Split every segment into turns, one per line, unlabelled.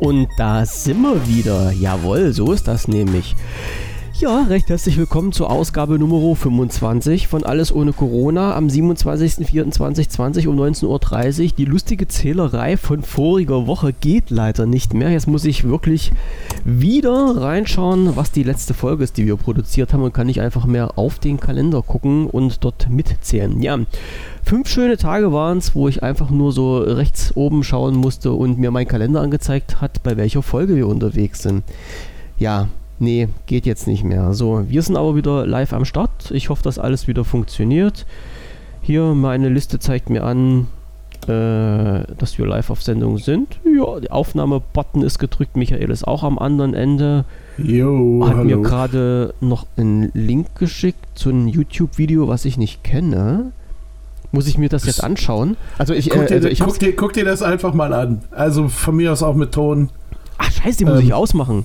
Und da sind wir wieder. Jawohl, so ist das nämlich. Ja, recht herzlich willkommen zur Ausgabe Nummer 25 von Alles ohne Corona am 27.04.2020 um 19.30 Uhr. Die lustige Zählerei von voriger Woche geht leider nicht mehr. Jetzt muss ich wirklich wieder reinschauen, was die letzte Folge ist, die wir produziert haben und kann nicht einfach mehr auf den Kalender gucken und dort mitzählen. Ja, fünf schöne Tage waren es, wo ich einfach nur so rechts oben schauen musste und mir mein Kalender angezeigt hat, bei welcher Folge wir unterwegs sind. Ja, nee, geht jetzt nicht mehr. So, wir sind aber wieder live am Start. Ich hoffe, dass alles wieder funktioniert. Hier, meine Liste zeigt mir an, äh, dass wir live auf Sendung sind. Ja, der Aufnahme-Button ist gedrückt. Michael ist auch am anderen Ende.
Jo,
Hat
hallo.
mir gerade noch einen Link geschickt zu einem YouTube-Video, was ich nicht kenne. Muss ich mir das jetzt anschauen? Also ich,
guck,
äh,
dir,
also ich
guck, dir, guck dir das einfach mal an. Also von mir aus auch mit Ton.
Ach scheiße, die muss
Ähm,
ich ausmachen.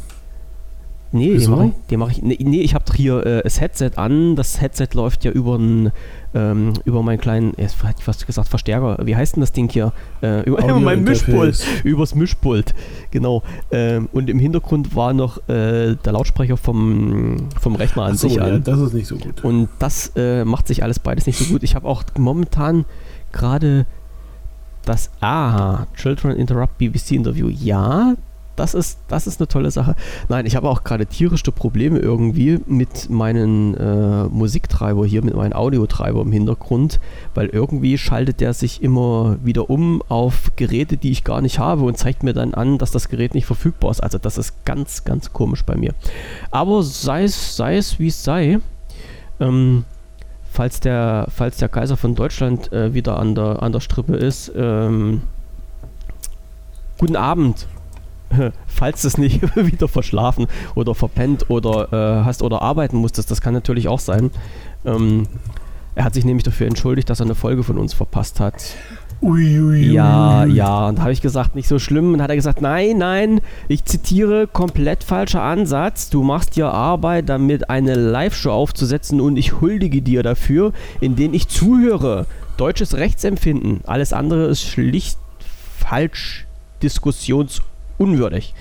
Nee,
wieso?
den mache ich, mach ich. Nee, nee ich habe hier äh, das Headset an. Das Headset läuft ja über n, ähm, über meinen kleinen, jetzt hätte ich fast gesagt Verstärker. Wie heißt denn das Ding hier? Äh, über, über mein. Mischpult. Übers Mischpult. Genau. Ähm, und im Hintergrund war noch äh, der Lautsprecher vom, vom Rechner an
so,
sich
ja,
an.
das ist nicht so gut.
Und das äh, macht sich alles beides nicht so gut. Ich habe auch momentan gerade das Aha, Children Interrupt BBC Interview. Ja, das ist, das ist eine tolle Sache. Nein, ich habe auch gerade tierische Probleme irgendwie mit meinen äh, Musiktreiber hier, mit meinem Audiotreiber im Hintergrund, weil irgendwie schaltet der sich immer wieder um auf Geräte, die ich gar nicht habe und zeigt mir dann an, dass das Gerät nicht verfügbar ist. Also das ist ganz, ganz komisch bei mir. Aber sei es, sei es wie es sei, ähm, falls, der, falls der Kaiser von Deutschland äh, wieder an der, an der Strippe ist, ähm, guten Abend. Falls du es nicht wieder verschlafen oder verpennt oder äh, hast oder arbeiten musstest, das kann natürlich auch sein. Ähm, er hat sich nämlich dafür entschuldigt, dass er eine Folge von uns verpasst hat.
Ui, ui,
Ja,
ui.
ja. Und da habe ich gesagt, nicht so schlimm. Und hat er gesagt, nein, nein, ich zitiere, komplett falscher Ansatz. Du machst dir Arbeit, damit eine Live-Show aufzusetzen und ich huldige dir dafür, indem ich zuhöre. Deutsches Rechtsempfinden. Alles andere ist schlicht falsch, diskussionsunwürdig.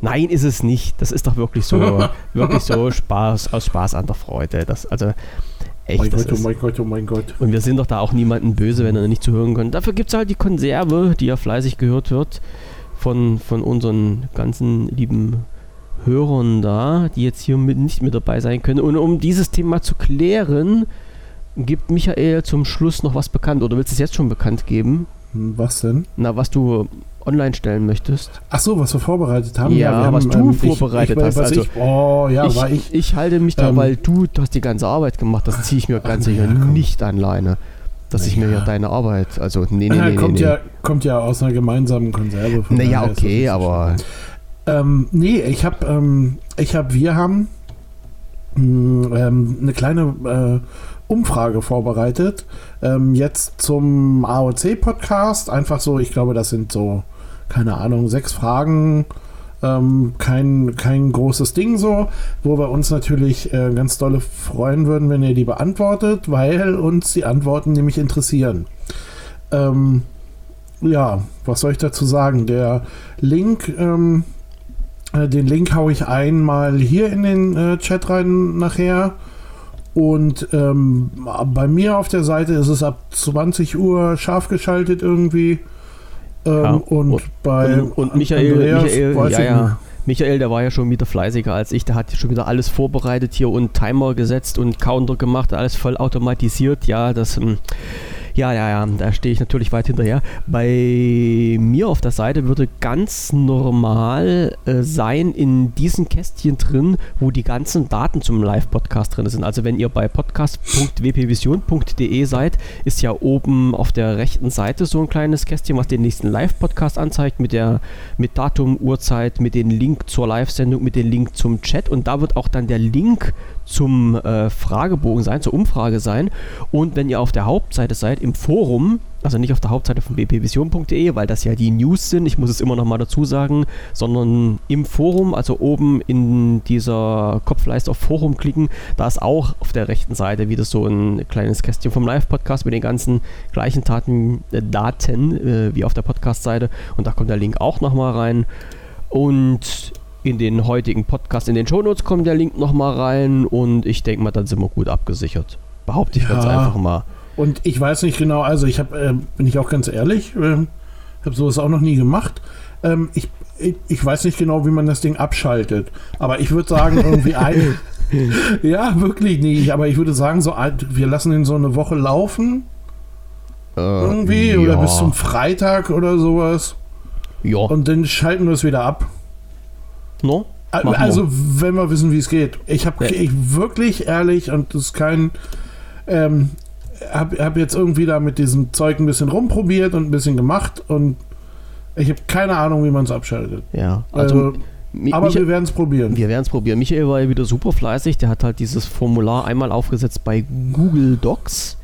Nein, ist es nicht. Das ist doch wirklich so, wirklich so Spaß aus Spaß an der Freude. Das, also echt,
Mein Gott, oh mein Gott, oh mein Gott.
und wir sind doch da auch niemanden böse, wenn er nicht zuhören kann. Dafür gibt es halt die Konserve, die ja fleißig gehört wird von, von unseren ganzen lieben Hörern da, die jetzt hier mit, nicht mit dabei sein können. Und um dieses Thema zu klären, gibt Michael zum Schluss noch was bekannt. Oder willst du es jetzt schon bekannt geben?
Hm, Was denn?
Na, was du online stellen möchtest?
Ach so, was wir vorbereitet haben.
Ja,
wir haben,
was du
ich-
vorbereitet
ich,
hast,
Was
also-
ich, oh, ja,
ich,
war ich.
ich halte mich da,
ähm,
weil du, hast die ganze Arbeit gemacht. Das ziehe ich mir ganz sicher
ja,
nicht alleine. Dass ich mir hier deine Arbeit, also nee, nee,
Ja,
nee,
kommt,
nee.
Ja, kommt ja aus einer gemeinsamen Konserve. von
Naja, okay, aber
Ähm, nee, ich habe, ähm, ich habe, wir haben mh, ähm, eine kleine äh, Umfrage vorbereitet. Ähm, jetzt zum AOC-Podcast. Einfach so, ich glaube, das sind so, keine Ahnung, sechs Fragen. Ähm, kein, kein großes Ding so, wo wir uns natürlich äh, ganz dolle freuen würden, wenn ihr die beantwortet, weil uns die Antworten nämlich interessieren. Ähm, ja, was soll ich dazu sagen? Der Link, ähm, äh, den Link haue ich einmal hier in den äh, Chat rein nachher. Und ähm, bei mir auf der Seite ist es ab 20 Uhr scharf geschaltet irgendwie. Ähm,
Ja,
und,
und-
bei
und, und Michael,
Andreas
Michael ja, ja. Michael, der war ja schon wieder fleißiger als ich. Der hat schon wieder alles vorbereitet hier und Timer gesetzt und Counter gemacht, alles voll automatisiert. Ja, das. ähm, Ja, ja, ja, da stehe ich natürlich weit hinterher. Bei mir auf der Seite würde ganz normal äh, sein in diesen Kästchen drin, wo die ganzen Daten zum Live-Podcast drin sind. Also wenn ihr bei podcast.wpvision.de seid, ist ja oben auf der rechten Seite so ein kleines Kästchen, was den nächsten Live-Podcast anzeigt mit der mit Datum, Uhrzeit, mit dem Link zur Live-Sendung, mit dem Link zum Chat und da wird auch dann der Link zum äh, Fragebogen sein, zur Umfrage sein. Und wenn ihr auf der Hauptseite seid, im Forum, also nicht auf der Hauptseite von bpvision.de, weil das ja die News sind, ich muss es immer noch mal dazu sagen, sondern im Forum, also oben in dieser Kopfleiste auf Forum klicken, da ist auch auf der rechten Seite wieder so ein kleines Kästchen vom Live-Podcast mit den ganzen gleichen Taten, äh, Daten äh, wie auf der Podcast-Seite und da kommt der Link auch noch mal rein. Und in den heutigen Podcast, in den Shownotes kommt der Link nochmal rein und ich denke mal, dann sind wir gut abgesichert. Behaupte ich ja. ganz einfach mal.
Und ich weiß nicht genau, also ich habe, äh, bin ich auch ganz ehrlich, äh, habe sowas auch noch nie gemacht. Ähm, ich, ich, ich, weiß nicht genau, wie man das Ding abschaltet. Aber ich würde sagen, irgendwie ein. ja, wirklich nicht. Aber ich würde sagen, so wir lassen ihn so eine Woche laufen. Äh, irgendwie. Ja. Oder bis zum Freitag oder sowas. Ja. Und dann schalten wir es wieder ab. No? Also, wenn wir wissen, wie es geht. Ich habe ja. wirklich ehrlich, und das ist kein. Ähm, habe hab jetzt irgendwie da mit diesem Zeug ein bisschen rumprobiert und ein bisschen gemacht und ich habe keine Ahnung, wie man es abschaltet.
Ja,
also. also aber wir werden es probieren.
Wir werden es probieren. Michael war ja wieder super fleißig. Der hat halt dieses Formular einmal aufgesetzt bei Google Docs.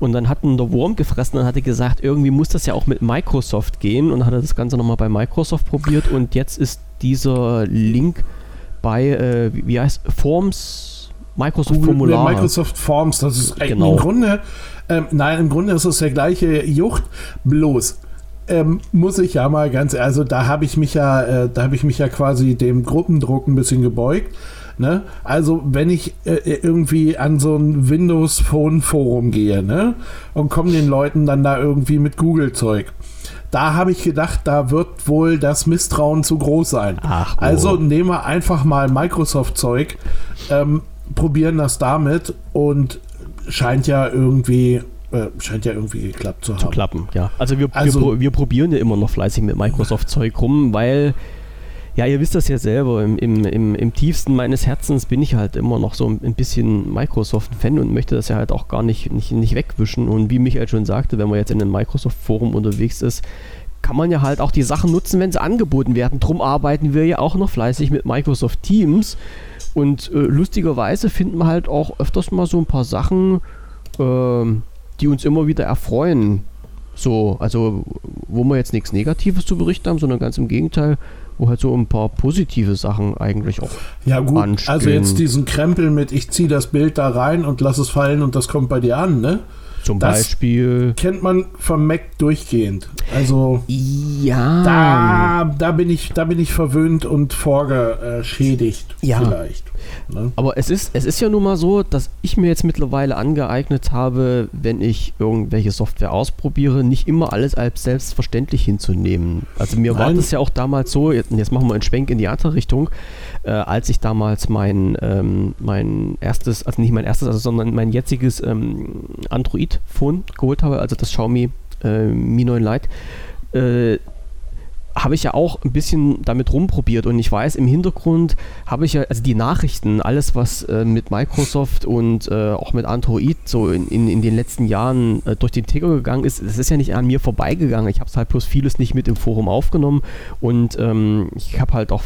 Und dann hat ihn der Wurm gefressen und hatte gesagt, irgendwie muss das ja auch mit Microsoft gehen. Und hat er das Ganze nochmal bei Microsoft probiert. Und jetzt ist dieser Link bei, äh, wie heißt Forms, Microsoft Formular.
Microsoft Forms, das ist genau. im Grunde, ähm, nein, im Grunde ist es der gleiche Jucht, bloß. Ähm, muss ich ja mal ganz, also da habe ich mich ja, äh, da habe ich mich ja quasi dem Gruppendruck ein bisschen gebeugt. Ne? Also wenn ich äh, irgendwie an so ein Windows Phone Forum gehe, ne, und komme den Leuten dann da irgendwie mit Google Zeug, da habe ich gedacht, da wird wohl das Misstrauen zu groß sein. Ach, oh. Also nehmen wir einfach mal Microsoft-Zeug, ähm, probieren das damit und scheint ja irgendwie äh, scheint ja irgendwie geklappt zu haben. Zu
klappen, ja. Also wir, also wir, wir, probieren ja immer noch fleißig mit Microsoft-Zeug rum, weil ja, ihr wisst das ja selber, im, im, im, im, tiefsten meines Herzens bin ich halt immer noch so ein bisschen Microsoft-Fan und möchte das ja halt auch gar nicht, nicht, nicht wegwischen. Und wie Michael schon sagte, wenn man jetzt in einem Microsoft-Forum unterwegs ist, kann man ja halt auch die Sachen nutzen, wenn sie angeboten werden. Drum arbeiten wir ja auch noch fleißig mit Microsoft Teams. Und äh, lustigerweise finden wir halt auch öfters mal so ein paar Sachen, äh, die uns immer wieder erfreuen. So, also wo wir jetzt nichts Negatives zu berichten haben, sondern ganz im Gegenteil, wo halt so ein paar positive Sachen eigentlich auch
Ja gut, anstehen. also jetzt diesen Krempel mit ich ziehe das Bild da rein und lass es fallen und das kommt bei dir an, ne?
Zum das Beispiel.
Kennt man vom Mac durchgehend. Also.
Ja.
Da, da, bin, ich, da bin ich verwöhnt und vorgeschädigt. Ja. Vielleicht.
Ne? Aber es ist, es ist ja nun mal so, dass ich mir jetzt mittlerweile angeeignet habe, wenn ich irgendwelche Software ausprobiere, nicht immer alles als selbstverständlich hinzunehmen. Also mir Nein. war das ja auch damals so, jetzt, jetzt machen wir einen Schwenk in die andere Richtung, äh, als ich damals mein, ähm, mein erstes, also nicht mein erstes, also, sondern mein jetziges ähm, Android-Phone geholt habe, also das Xiaomi äh, Mi 9 Lite, äh, habe ich ja auch ein bisschen damit rumprobiert und ich weiß, im Hintergrund habe ich ja, also die Nachrichten, alles was äh, mit Microsoft und äh, auch mit Android so in, in, in den letzten Jahren äh, durch den Ticker gegangen ist, das ist ja nicht an mir vorbeigegangen. Ich habe es halt bloß vieles nicht mit im Forum aufgenommen und ähm, ich habe halt auch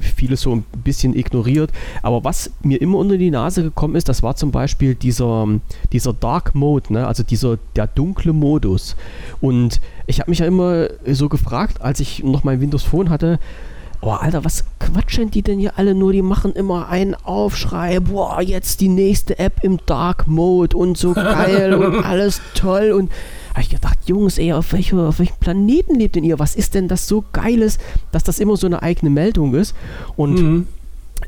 vieles so ein bisschen ignoriert. Aber was mir immer unter die Nase gekommen ist, das war zum Beispiel dieser, dieser Dark Mode, ne? also dieser der dunkle Modus. Und ich habe mich ja immer so gefragt, als ich noch mein Windows Phone hatte, oh Alter, was quatschen die denn hier alle nur? Die machen immer einen Aufschrei, boah, jetzt die nächste App im Dark Mode und so geil und alles toll und habe ich gedacht, Jungs, ey, auf, welche, auf welchem Planeten lebt denn ihr? Was ist denn das so Geiles, dass das immer so eine eigene Meldung ist? Und mhm.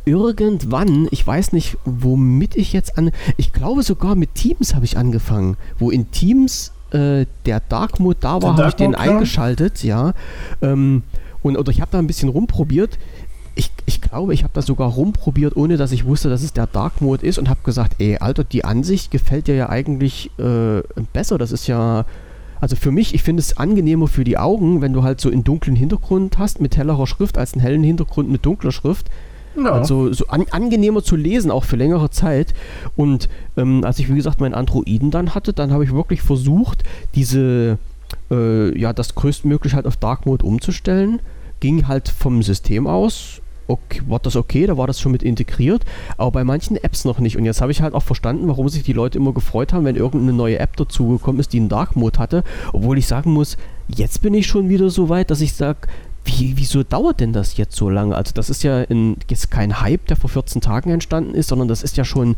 irgendwann, ich weiß nicht, womit ich jetzt an, ich glaube sogar mit Teams habe ich angefangen, wo in Teams äh, der Dark Mode da war, habe ich den eingeschaltet, ja. Ähm, und, oder ich habe da ein bisschen rumprobiert. Ich, ich glaube, ich habe da sogar rumprobiert, ohne dass ich wusste, dass es der Dark Mode ist und habe gesagt, ey, Alter, die Ansicht gefällt dir ja eigentlich äh, besser. Das ist ja, also für mich, ich finde es angenehmer für die Augen, wenn du halt so einen dunklen Hintergrund hast mit hellerer Schrift als einen hellen Hintergrund mit dunkler Schrift. Ja. Also so an, angenehmer zu lesen, auch für längere Zeit. Und ähm, als ich, wie gesagt, meinen Androiden dann hatte, dann habe ich wirklich versucht, diese, äh, ja, das größtmöglich halt auf Dark Mode umzustellen. Ging halt vom System aus okay, war das okay, da war das schon mit integriert, aber bei manchen Apps noch nicht. Und jetzt habe ich halt auch verstanden, warum sich die Leute immer gefreut haben, wenn irgendeine neue App dazugekommen ist, die einen Dark Mode hatte. Obwohl ich sagen muss, jetzt bin ich schon wieder so weit, dass ich sage, wie, wieso dauert denn das jetzt so lange? Also das ist ja in, jetzt kein Hype, der vor 14 Tagen entstanden ist, sondern das ist ja schon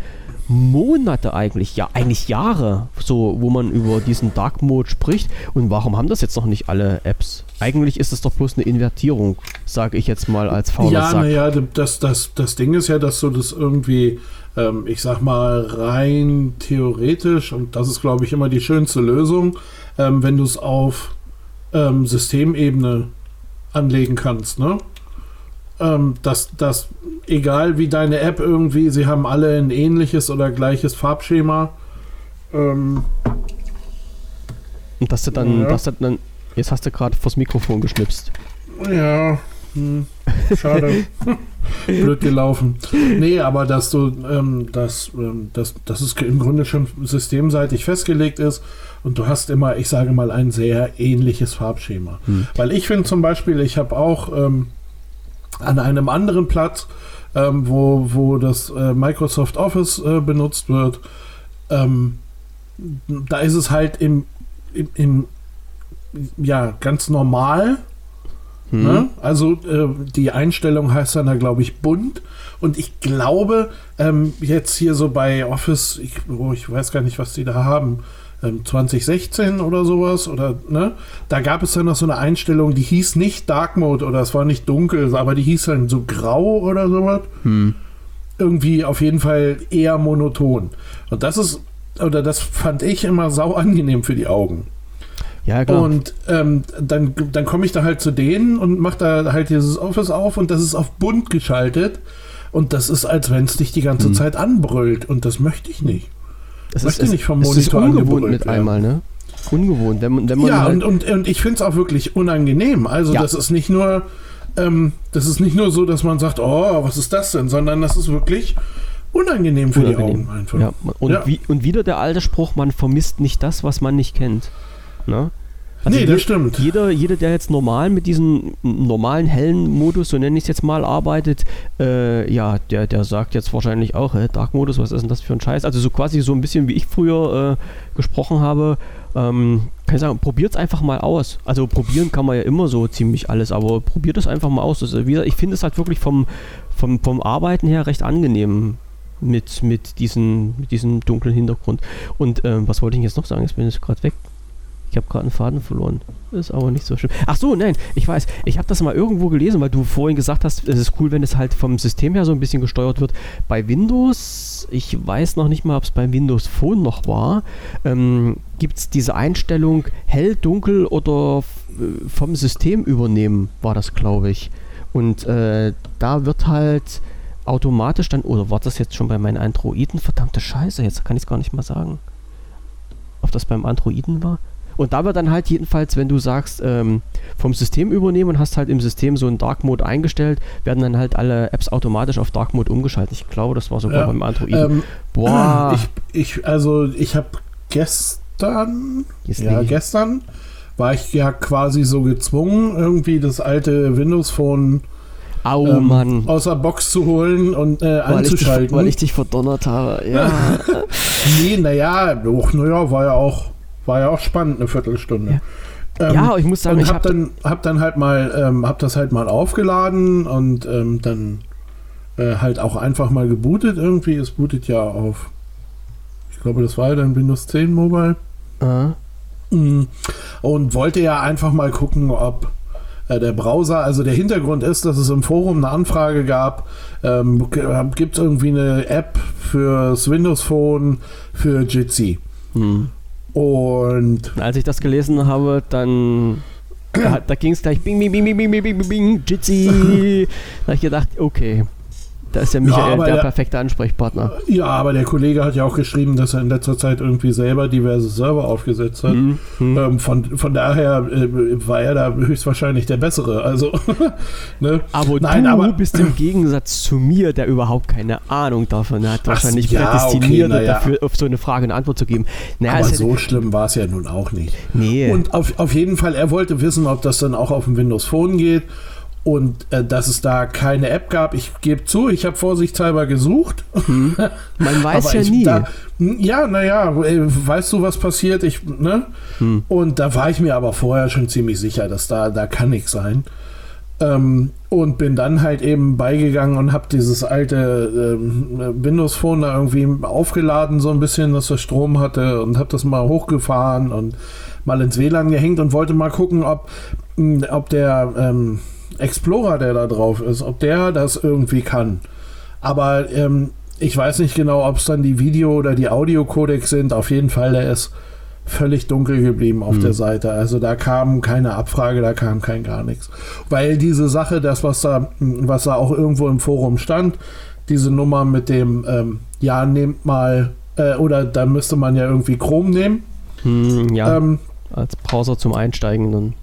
Monate eigentlich, ja eigentlich Jahre, so wo man über diesen Dark Mode spricht. Und warum haben das jetzt noch nicht alle Apps? Eigentlich ist es doch bloß eine Invertierung, sage ich jetzt mal als fauler
Ja, naja, das, das, das Ding ist ja, dass du das irgendwie, ähm, ich sag mal, rein theoretisch, und das ist, glaube ich, immer die schönste Lösung, ähm, wenn du es auf ähm, Systemebene anlegen kannst, ne? Ähm, dass, dass, egal wie deine App irgendwie, sie haben alle ein ähnliches oder gleiches Farbschema. Ähm,
Und dass du dann,
Ja.
dass du dann, jetzt hast du gerade vors Mikrofon geschnipst.
Ja, hm, schade. Blöd gelaufen. Nee, aber dass du, ähm, dass, ähm, dass, dass es im Grunde schon systemseitig festgelegt ist und du hast immer, ich sage mal, ein sehr ähnliches Farbschema.
Hm.
Weil ich finde zum Beispiel, ich habe auch ähm, an einem anderen Platz, ähm, wo, wo das äh, Microsoft Office äh, benutzt wird, ähm, da ist es halt im, im, im ja, ganz normal.
Hm.
Ne? Also äh, die Einstellung heißt dann da, glaube ich, bunt. Und ich glaube, ähm, jetzt hier so bei Office, ich, oh, ich weiß gar nicht, was die da haben, ähm, 2016 oder sowas, oder ne? Da gab es dann noch so eine Einstellung, die hieß nicht Dark Mode oder es war nicht dunkel, aber die hieß dann so grau oder sowas.
Hm.
Irgendwie auf jeden Fall eher monoton. Und das ist, oder das fand ich immer sau angenehm für die Augen.
Ja, klar.
Und ähm, dann, dann komme ich da halt zu denen und mache da halt dieses Office auf und das ist auf bunt geschaltet. Und das ist, als wenn es dich die ganze
Mhm.
Zeit anbrüllt. Und das möchte ich nicht.
es
möchte nicht vom
es ist
Monitor
ungewohnt mit
werden.
einmal, ne? Ungewohnt, wenn man, wenn man
Ja,
halt,
und, und, und ich finde es auch wirklich unangenehm. Also
Ja.
das ist nicht nur, ähm, das ist nicht nur so, dass man sagt, oh, was ist das denn, sondern das ist wirklich unangenehm für die
Unangenehm.
Augen einfach.
Ja, und,
Ja.
Wie, und wieder der alte Spruch, man vermisst nicht das, was man nicht kennt. Ne?
nee,
je-
das stimmt.
Jeder, jeder, der jetzt normal mit diesem normalen hellen Modus, so nenne ich es jetzt mal, arbeitet, äh, ja, der, der sagt jetzt wahrscheinlich auch, hä, Dark Modus, was ist denn das für ein Scheiß? Also so quasi so ein bisschen wie ich früher äh, gesprochen habe, ähm, kann ich sagen, probiert es einfach mal aus. Also probieren kann man ja immer so ziemlich alles, aber probiert es einfach mal aus. Also, wie gesagt, ich finde es halt wirklich vom, vom, vom Arbeiten her recht angenehm mit, mit, diesen, mit diesem dunklen Hintergrund. Und ähm, was wollte ich jetzt noch sagen? Jetzt bin ich gerade weg. Ich habe gerade einen Faden verloren. Ist aber nicht so schlimm. Ach so, nein, ich weiß. Ich habe das mal irgendwo gelesen, weil du vorhin gesagt hast, es ist cool, wenn es halt vom System her so ein bisschen gesteuert wird. Bei Windows, ich weiß noch nicht mal, ob es beim Windows Phone noch war, ähm, gibt es diese Einstellung hell, dunkel oder äh, vom System übernehmen, war das, glaube ich. Und äh, da wird halt automatisch dann, oder war das jetzt schon bei meinen Androiden? Verdammte Scheiße, jetzt kann ich es gar nicht mal sagen. Ob das beim Androiden war? Und da wird dann halt jedenfalls, wenn du sagst, ähm, vom System übernehmen und hast halt im System so einen Dark Mode eingestellt, werden dann halt alle Apps automatisch auf Dark Mode umgeschaltet. Ich glaube, das war sogar
Ja,
beim Androiden.
Ähm,
Boah,
ich, ich, also ich habe gestern,
Jetzt
ja, gestern war ich ja quasi so gezwungen, irgendwie das alte Windows Phone
au
ähm,
Mann.
aus der Box zu holen und äh,
Weil ich, dich,
einzuschalten.
weil ich dich verdonnert habe. Ja.
nee, naja, naja, war ja auch, war ja auch spannend, eine Viertelstunde. Ähm,
ja, ich muss sagen,
und
ich
hab
habe
dann, hab dann halt mal, ähm, hab das halt mal aufgeladen und ähm, dann äh, halt auch einfach mal gebootet irgendwie. Es bootet ja auf, ich glaube, das war ja dann Windows 10 Mobile. Mm. Und wollte ja einfach mal gucken, ob äh, der Browser, also der Hintergrund ist, dass es im Forum eine Anfrage gab, ähm, gibt es irgendwie eine App fürs Windows Phone für Jitsi.
hm.
Und
Als ich das gelesen habe, dann da, da ging es gleich bing, bing, bing, bing, bing, bing, bing, bing, Jitsi. da habe ich gedacht, okay, da ist der Michael
aber
der
der-
perfekte Ansprechpartner.
ja, aber der Kollege hat ja auch geschrieben, dass er in letzter Zeit irgendwie selber diverse Server aufgesetzt hat.
Hm, hm.
Ähm, von, von daher äh, war er da höchstwahrscheinlich der Bessere. Also, ne?
Aber
Nein,
du
aber-
bist im Gegensatz zu mir, der überhaupt keine Ahnung davon hat, wahrscheinlich
ja,
prädestiniert
okay, ja.
dafür, auf so eine Frage eine Antwort zu geben. Naja,
Aber
hätte-
so schlimm war es ja nun auch nicht.
nee.
Und auf, auf jeden Fall, er wollte wissen, ob das dann auch auf dem Windows Phone geht. Und äh, dass es da keine App gab. Ich gebe zu, ich habe vorsichtshalber gesucht.
Hm. Man weiß ja
ich,
nie.
Da, ja, naja, weißt du, was passiert? Ich, ne? Hm. Und da war ich mir aber vorher schon ziemlich sicher, dass da, da kann nichts sein. Ähm, und bin dann halt eben beigegangen und habe dieses alte ähm, Windows Phone da irgendwie aufgeladen, so ein bisschen, dass er Strom hatte und habe das mal hochgefahren und mal ins WLAN gehängt und wollte mal gucken, ob, ob der ähm, Explorer, der da drauf ist, ob der das irgendwie kann. Aber ähm, ich weiß nicht genau, ob es dann die Video- oder die Audio-Codecs sind. Auf jeden Fall, der ist völlig dunkel geblieben auf hm. der Seite. Also da kam keine Abfrage, da kam kein gar nichts. Weil diese Sache, das, was da, was da auch irgendwo im Forum stand, diese Nummer mit dem, ähm, ja, nehmt mal, äh, oder da müsste man ja irgendwie Chrome nehmen.
Hm, ja. Ähm, als Browser zum Einsteigen dann.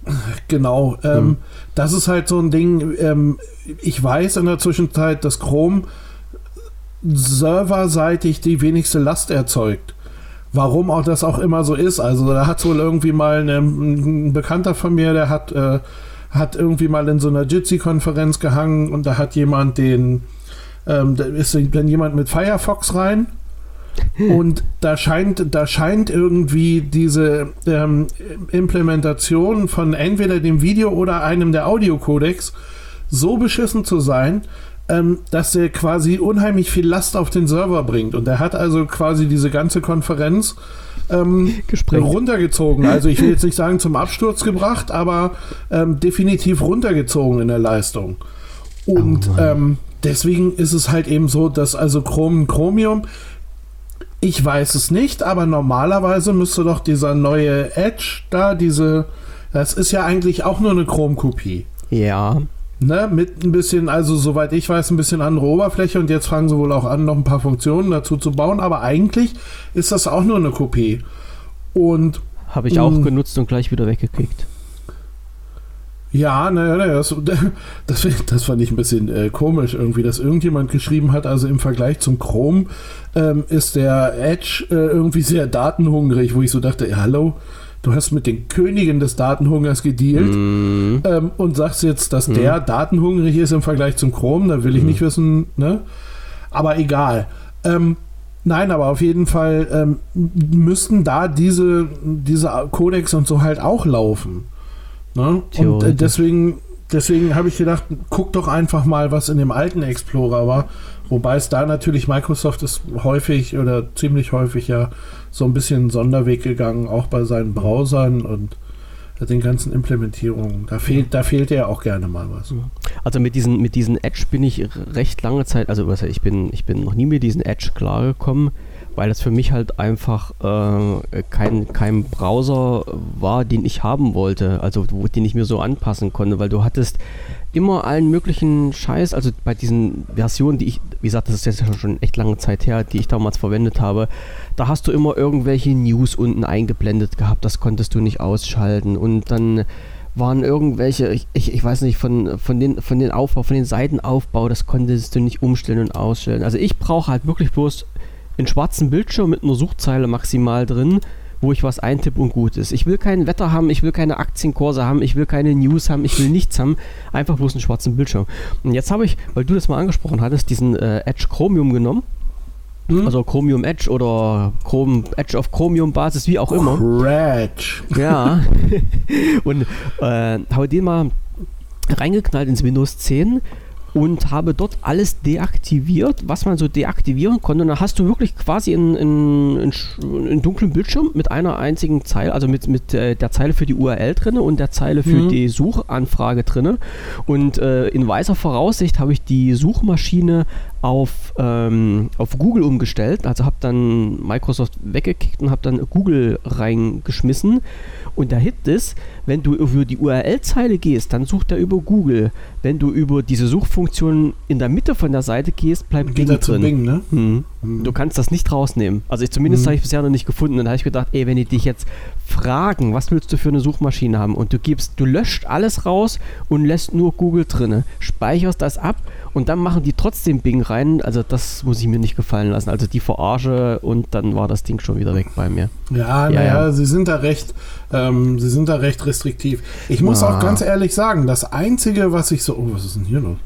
Genau. Ähm, hm. Das ist halt so ein Ding. Ähm, ich weiß in der Zwischenzeit, dass Chrome serverseitig die wenigste Last erzeugt. Warum auch das auch immer so ist. Also da hat wohl irgendwie mal eine, ein Bekannter von mir, der hat, äh, hat irgendwie mal in so einer Jitsi-Konferenz gehangen und da hat jemand den, ähm, da ist dann jemand mit Firefox rein und da scheint, da scheint irgendwie diese ähm, Implementation von entweder dem Video oder einem der Audiocodecs so beschissen zu sein, ähm, dass er quasi unheimlich viel Last auf den Server bringt. Und er hat also quasi diese ganze Konferenz ähm, runtergezogen. Also ich will jetzt nicht sagen zum Absturz gebracht, aber ähm, definitiv runtergezogen in der Leistung. Und oh ähm, deswegen ist es halt eben so, dass also Chrom Chromium ich weiß es nicht, aber normalerweise müsste doch dieser neue Edge da, diese, das ist ja eigentlich auch nur eine Chrome-Kopie.
Ja.
Ne, mit ein bisschen, also soweit ich weiß, ein bisschen andere Oberfläche und jetzt fangen sie wohl auch an, noch ein paar Funktionen dazu zu bauen, aber eigentlich ist das auch nur eine Kopie. Und.
Habe ich auch mm, genutzt und gleich wieder weggekickt.
Ja, naja, naja, das, das, das fand ich ein bisschen äh, komisch irgendwie, dass irgendjemand geschrieben hat, also im Vergleich zum Chrome ähm, ist der Edge äh, irgendwie sehr datenhungrig, wo ich so dachte, ja, hallo, du hast mit den Königen des Datenhungers gedealt mm. ähm, und sagst jetzt, dass mm. der datenhungrig ist im Vergleich zum Chrome, da will ich mm. nicht wissen, ne? Aber egal. Ähm, nein, aber auf jeden Fall ähm, müssten da diese, diese Codecs und so halt auch laufen. Ne? Und äh, deswegen, deswegen habe ich gedacht, guck doch einfach mal, was in dem alten Explorer war. Wobei es da natürlich Microsoft ist häufig oder ziemlich häufig ja so ein bisschen einen Sonderweg gegangen, auch bei seinen Browsern und den ganzen Implementierungen. Da fehlt, da fehlt ja auch gerne mal was.
Also mit diesen, mit diesen Edge bin ich recht lange Zeit, also was, ich bin, ich bin noch nie mit diesen Edge klargekommen weil es für mich halt einfach äh, kein, kein Browser war, den ich haben wollte, also wo, den ich mir so anpassen konnte, weil du hattest immer allen möglichen Scheiß, also bei diesen Versionen, die ich, wie gesagt, das ist jetzt schon echt lange Zeit her, die ich damals verwendet habe, da hast du immer irgendwelche News unten eingeblendet gehabt, das konntest du nicht ausschalten und dann waren irgendwelche, ich, ich, ich, weiß nicht, von, von, den, von den Aufbau, von den Seitenaufbau, das konntest du nicht umstellen und ausstellen. Also ich brauche halt wirklich bloß einen schwarzen Bildschirm mit einer Suchzeile maximal drin, wo ich was eintippe und gut ist. Ich will kein Wetter haben, ich will keine Aktienkurse haben, ich will keine News haben, ich will nichts haben, einfach bloß einen schwarzen Bildschirm. Und jetzt habe ich, weil du das mal angesprochen hattest, diesen äh, Edge Chromium genommen. Hm? Also Chromium Edge oder Chrome, Edge auf Chromium Basis, wie auch immer.
Cratch.
Ja. und äh, habe den mal reingeknallt ins Windows 10 und habe dort alles deaktiviert, was man so deaktivieren konnte. Und dann hast du wirklich quasi einen, dunklen Bildschirm mit einer einzigen Zeile, also mit, mit äh, der Zeile für die URL drin und der Zeile für mhm. die Suchanfrage drin. Und äh, in weißer Voraussicht habe ich die Suchmaschine auf, ähm, auf Google umgestellt. Also habe dann Microsoft weggekickt und habe dann Google reingeschmissen. Und der Hit ist, wenn du über die URL-Zeile gehst, dann sucht er über Google. Wenn du über diese Suchfunktion in der Mitte von der Seite gehst, bleibt
Bing drin. Bing, ne?
hm. Hm. Du kannst das nicht rausnehmen. Also ich, zumindest hm. habe ich bisher noch nicht gefunden. Und da habe ich gedacht, ey, wenn die dich jetzt fragen, was willst du für eine Suchmaschine haben und du gibst, du löscht alles raus und lässt nur Google drinne, speicherst das ab und dann machen die trotzdem Bing rein, also das muss ich mir nicht gefallen lassen. Also die Verarsche und dann war das Ding schon wieder weg bei mir.
Ja, naja, ja. sie sind da recht, ähm, sie sind da recht restriktiv. Ich muss ah. auch ganz ehrlich sagen, das Einzige, was ich so, oh, was ist denn hier los?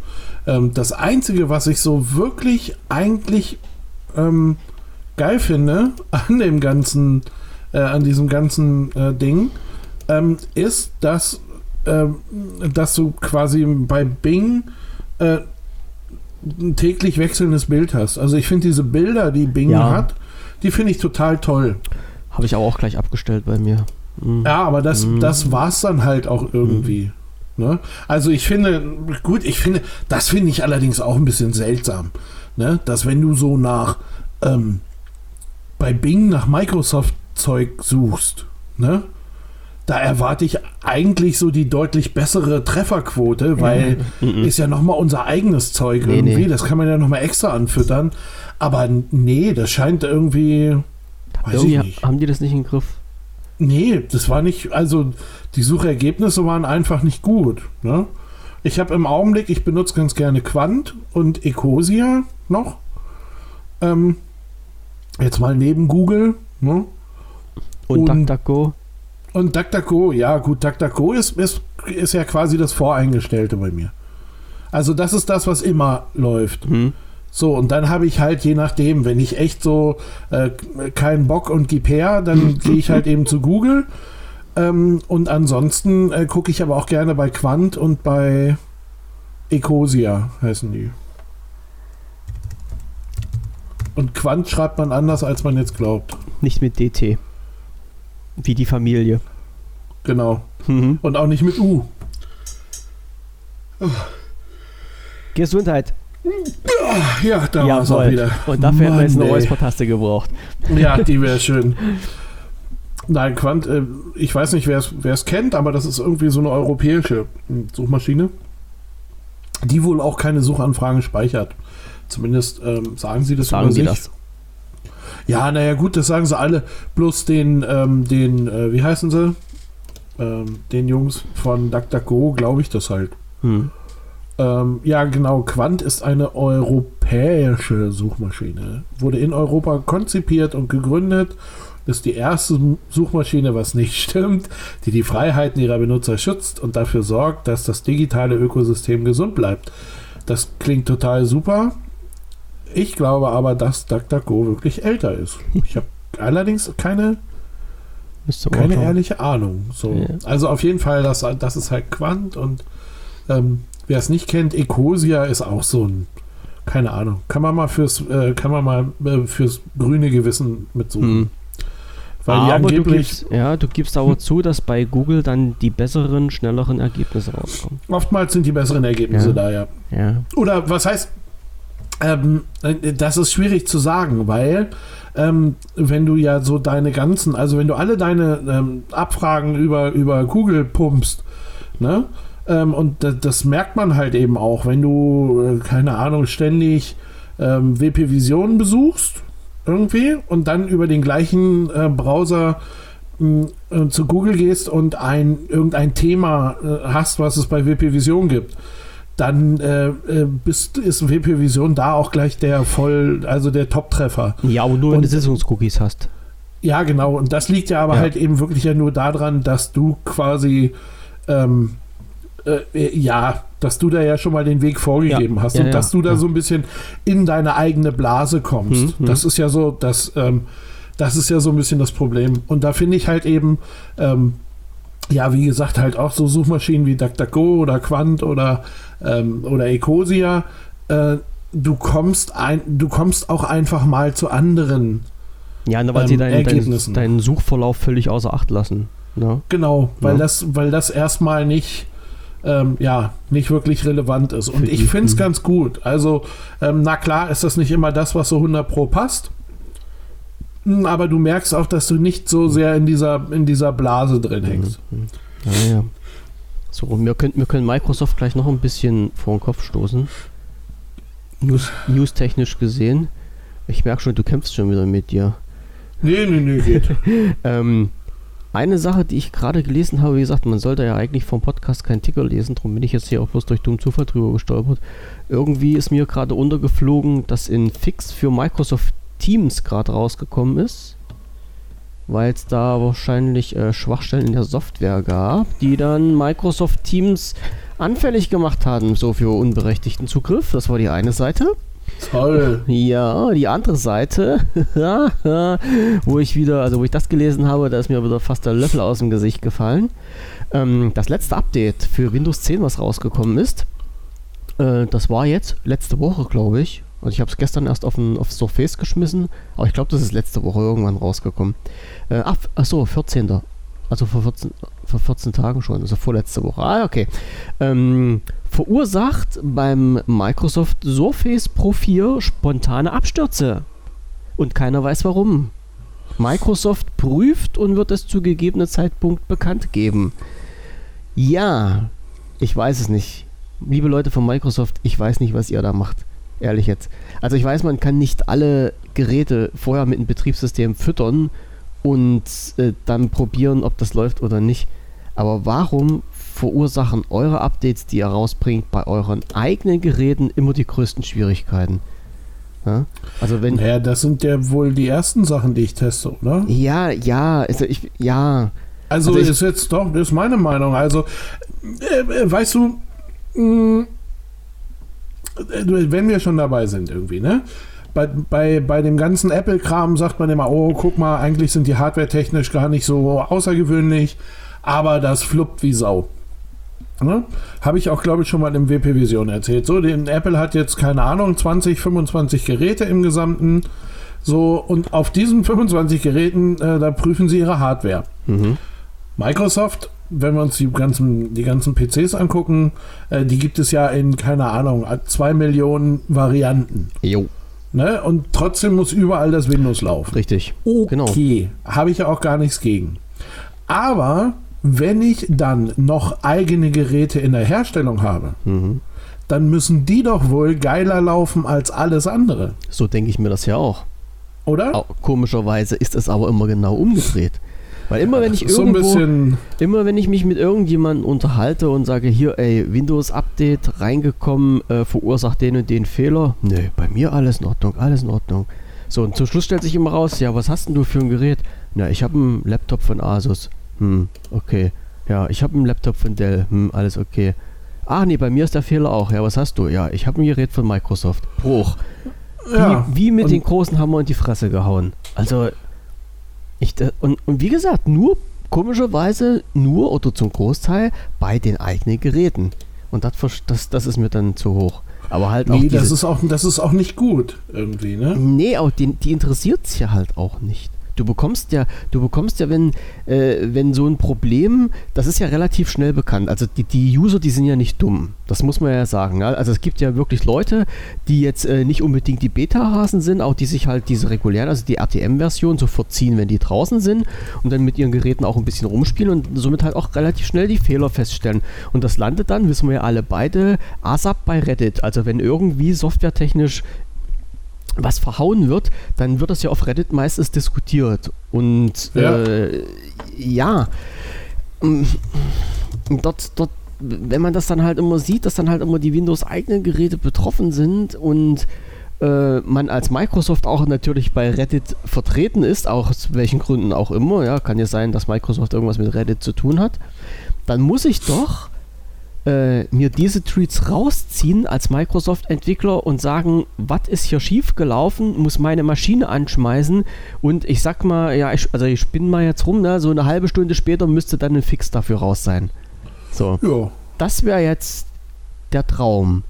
Ähm, das Einzige, was ich so wirklich eigentlich ähm, geil finde an dem ganzen, äh, an diesem ganzen äh, Ding, ähm, ist, dass, äh, dass du quasi bei Bing äh, ein täglich wechselndes Bild hast. Also ich finde diese Bilder, die Bing ja. hat, die finde ich total toll.
Habe ich aber auch gleich abgestellt bei mir.
Mhm. Ja, aber das, mhm. das war es dann halt auch irgendwie. Mhm. Ne? Also ich finde, gut, ich finde, das finde ich allerdings auch ein bisschen seltsam. Ne? Dass wenn du so nach ähm, bei Bing nach Microsoft-Zeug suchst, ne? da erwarte ich eigentlich so die deutlich bessere Trefferquote, weil mhm. ist ja nochmal unser eigenes Zeug nee, irgendwie. Nee. Das kann man ja nochmal extra anfüttern. Aber nee, das scheint irgendwie.
Weiß irgendwie ich nicht. Haben die das nicht im Griff?
Nee, das war nicht. Also die Suchergebnisse waren einfach nicht gut. Ne? Ich habe im Augenblick, ich benutze ganz gerne Quant und Ecosia noch. Ähm, jetzt mal neben Google. Ne?
Und, und DuckDuckGo.
Und DuckDuckGo, ja gut, DuckDuckGo ist, ist, ist ja quasi das Voreingestellte bei mir. Also das ist das, was immer läuft. Mhm. So, und dann habe ich halt, je nachdem, wenn ich echt so äh, keinen Bock und gib her, dann gehe ich halt eben zu Google. Ähm, und ansonsten äh, gucke ich aber auch gerne bei Quant und bei Ecosia heißen die. Und Quant schreibt man anders, als man jetzt glaubt.
Nicht mit DT. Wie die Familie.
Genau. Mhm. Und auch nicht mit U.
Gesundheit.
Ja, da war es auch wieder.
Und dafür hätten wir jetzt eine Räuspertaste gebraucht.
Ja, die wäre schön. Nein, Quant, äh, ich weiß nicht, wer es kennt, aber das ist irgendwie so eine europäische Suchmaschine, die wohl auch keine Suchanfragen speichert. Zumindest ähm, sagen sie das
sagen über sie sich. Das.
Ja, naja, gut, das sagen sie alle. Bloß den, ähm, den, äh, wie heißen sie? Ähm, den Jungs von DuckDuckGo, glaube ich das halt. Hm. Ähm, ja, genau. Quant ist eine europäische Suchmaschine. Wurde in Europa konzipiert und gegründet. Ist die erste Suchmaschine, was nicht stimmt, die die Freiheiten ihrer Benutzer schützt und dafür sorgt, dass das digitale Ökosystem gesund bleibt. Das klingt total super. Ich glaube aber, dass DuckDuckGo wirklich älter ist. Ich habe allerdings keine, keine ehrliche Ahnung. So. Ja. Also auf jeden Fall, das, das ist halt Quant und ähm, wer es nicht kennt, Ecosia ist auch so ein, keine Ahnung, kann man mal fürs, äh, kann man mal äh, fürs grüne Gewissen mitsuchen. Hm.
Weil aber angeblich, du gibst, ja, du gibst aber zu, dass bei Google dann die besseren, schnelleren Ergebnisse rauskommen.
Oftmals sind die besseren Ergebnisse ja. da, ja.
ja.
Oder was heißt, ähm, das ist schwierig zu sagen, weil ähm, wenn du ja so deine ganzen, also wenn du alle deine ähm, Abfragen über, über Google pumpst, ne? Ähm, und das, merkt man halt eben auch, wenn du, äh, keine Ahnung, ständig ähm, WP Vision besuchst, irgendwie, und dann über den gleichen äh, Browser äh, zu Google gehst und ein, irgendein Thema äh, hast, was es bei WP Vision gibt dann äh, äh, bist, ist WP Vision da auch gleich der voll, also der Top-Treffer.
Ja, aber nur wenn und, du Sitzungscookies hast.
Ja, genau. Und das liegt ja aber ja. halt eben wirklich ja nur daran, dass du quasi ähm, äh, äh ja, dass du da ja schon mal den Weg vorgegeben ja. hast ja, und dass du da so ein bisschen in deine eigene Blase kommst. Mhm. Das ist ja so, dass ähm, das ist ja so ein bisschen das Problem. Und da finde ich halt eben, ähm, ja, wie gesagt, halt auch so Suchmaschinen wie DuckDuckGo oder Quant oder, ähm, oder Ecosia, äh, du kommst ein, du kommst auch einfach mal zu anderen
ja, weil ähm, sie deinen, deinen, deinen Suchverlauf völlig außer Acht lassen. Ne?
Genau, weil ja. das, weil das erstmal nicht, ähm, ja, nicht wirklich relevant ist. Und ich finde es ganz gut. Also, ähm, na klar ist das nicht immer das, was so 100 Pro passt. Hm, aber du merkst auch, dass du nicht so sehr in dieser, in dieser Blase drin hängst.
Mhm. Ja, ja. So, wir können, wir können Microsoft gleich noch ein bisschen vor den Kopf stoßen. News, news-technisch gesehen. Ich merke schon, du kämpfst schon wieder mit dir.
Nee, nee, nee, geht.
ähm, eine Sache, die ich gerade gelesen habe, wie gesagt, man sollte ja eigentlich vom Podcast keinen Ticker lesen, darum bin ich jetzt hier auch bloß durch dummen Zufall drüber gestolpert. Irgendwie ist mir gerade untergeflogen, dass in Fix für Microsoft Teams gerade rausgekommen ist, weil es da wahrscheinlich äh, Schwachstellen in der Software gab, die dann Microsoft Teams anfällig gemacht haben, so für unberechtigten Zugriff. Das war die eine Seite.
Toll.
Ja, die andere Seite, wo ich wieder, also wo ich das gelesen habe, da ist mir wieder fast der Löffel aus dem Gesicht gefallen. Ähm, das letzte Update für Windows 10, was rausgekommen ist, äh, das war jetzt letzte Woche, glaube ich. Also ich habe es gestern erst auf ein, auf Surface geschmissen, aber ich glaube, das ist letzte Woche irgendwann rausgekommen. Äh, ach, ach so, 14. Also vor 14, vor 14 Tagen schon, also vorletzte Woche. Ah, okay. Ähm, verursacht beim Microsoft Surface Pro 4 spontane Abstürze. Und keiner weiß warum. Microsoft prüft und wird es zu gegebenem Zeitpunkt bekannt geben. Ja, ich weiß es nicht. Liebe Leute von Microsoft, ich weiß nicht, was ihr da macht. Ehrlich jetzt. Also ich weiß, man kann nicht alle Geräte vorher mit einem Betriebssystem füttern und äh, dann probieren, ob das läuft oder nicht. Aber warum verursachen eure Updates, die ihr rausbringt, bei euren eigenen Geräten immer die größten Schwierigkeiten? Ja? Also wenn.
Naja, das sind ja wohl die ersten Sachen, die ich teste, oder?
Ja, ja, also ich, ja.
Also, also ich, ist jetzt doch, das ist meine Meinung. Also, äh, äh weißt du, mh, äh, wenn wir schon dabei sind irgendwie, ne? bei, bei, bei dem ganzen Apple-Kram sagt man immer, oh, guck mal, eigentlich sind die hardware-technisch gar nicht so außergewöhnlich, aber das fluppt wie Sau. Ne? Habe ich auch, glaube ich, schon mal im WP-Vision erzählt. So, den Apple hat jetzt, keine Ahnung, 20, 25 Geräte im Gesamten. So, und auf diesen 25 Geräten, äh, da prüfen sie ihre Hardware. Mhm. Microsoft, wenn wir uns die ganzen, die ganzen PCs angucken, äh, die gibt es ja in, keine Ahnung, zwei Millionen Varianten.
Jo.
Ne? Und trotzdem muss überall das Windows laufen.
Richtig.
Genau. Okay, genau. habe ich ja auch gar nichts gegen. Aber wenn ich dann noch eigene Geräte in der Herstellung habe, mhm. dann müssen die doch wohl geiler laufen als alles andere.
So denke ich mir das ja auch.
Oder?
Komischerweise ist es aber immer genau umgedreht. Weil immer wenn ich irgendwo, so immer wenn ich mich mit irgendjemandem unterhalte und sage, hier, ey, Windows Update reingekommen, äh, verursacht den und den Fehler. Nö, bei mir alles in Ordnung, alles in Ordnung. So, und zum Schluss stellt sich immer raus, ja, was hast denn du für ein Gerät? Na, ich habe einen Laptop von Asus. Hm, okay. Ja, ich habe einen Laptop von Dell. Hm, alles okay. Ach nee, bei mir ist der Fehler auch. Ja, was hast du? Ja, ich habe ein Gerät von Microsoft. Bruch. Ja, wie, wie mit den großen Hammer in die Fresse gehauen. Also, ich, äh, und, und wie gesagt, nur komischerweise nur oder zum Großteil bei den eigenen Geräten. Und das, das, das ist mir dann zu hoch. Aber halt
nee, auch. Nee, das ist auch, das ist auch nicht gut irgendwie, ne?
Nee, auch die, die interessiert es ja halt auch nicht. Du bekommst ja, du bekommst ja, wenn, äh, wenn so ein Problem, das ist ja relativ schnell bekannt. Also die, die User, die sind ja nicht dumm. Das muss man ja sagen. Ja? Also es gibt ja wirklich Leute, die jetzt äh, nicht unbedingt die Beta-Hasen sind, auch die sich halt diese regulären, also die RTM-Version sofort ziehen, wenn die draußen sind und dann mit ihren Geräten auch ein bisschen rumspielen und somit halt auch relativ schnell die Fehler feststellen. Und das landet dann, wissen wir ja alle beide, ASAP bei Reddit. Also wenn irgendwie softwaretechnisch was verhauen wird, dann wird das ja auf Reddit meistens diskutiert. Und ja, äh, ja mm, dort, dort, wenn man das dann halt immer sieht, dass dann halt immer die Windows-eigenen Geräte betroffen sind und äh, man als Microsoft auch natürlich bei Reddit vertreten ist, auch aus welchen Gründen auch immer, ja, kann ja sein, dass Microsoft irgendwas mit Reddit zu tun hat, dann muss ich doch äh, mir diese Tweets rausziehen als Microsoft-Entwickler und sagen, was ist hier schief gelaufen, muss meine Maschine anschmeißen und ich sag mal, ja, ich, also ich spinne mal jetzt rum, ne, so eine halbe Stunde später müsste dann ein Fix dafür raus sein. So. Ja. Das wäre jetzt der Traum.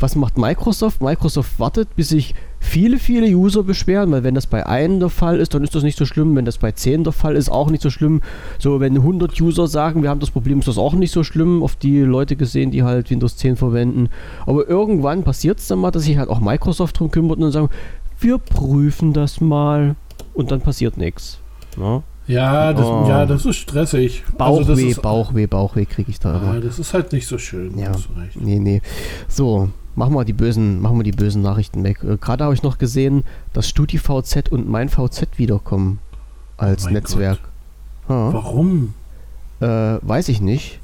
Was macht Microsoft? Microsoft wartet, bis sich viele, viele User beschweren, weil wenn das bei einem der Fall ist, dann ist das nicht so schlimm. Wenn das bei 10 der Fall ist, auch nicht so schlimm. So, wenn 100 User sagen, wir haben das Problem, ist das auch nicht so schlimm. Auf die Leute gesehen, die halt Windows 10 verwenden. Aber irgendwann passiert es dann mal, dass sich halt auch Microsoft drum kümmert und sagen, wir prüfen das mal. Und dann passiert nichts.
Ja? Ja, das, oh. ja, das ist stressig.
Bauchweh, also Bauchweh, Bauchweh kriege ich da.
Ja, das ist halt nicht so schön.
Ja, nee, nee. So, machen wir die bösen, machen wir die bösen Nachrichten weg. Äh, Gerade habe ich noch gesehen, dass StudiVZ und mein VZ wiederkommen als oh Netzwerk. Ja.
Warum?
Äh, weiß ich nicht.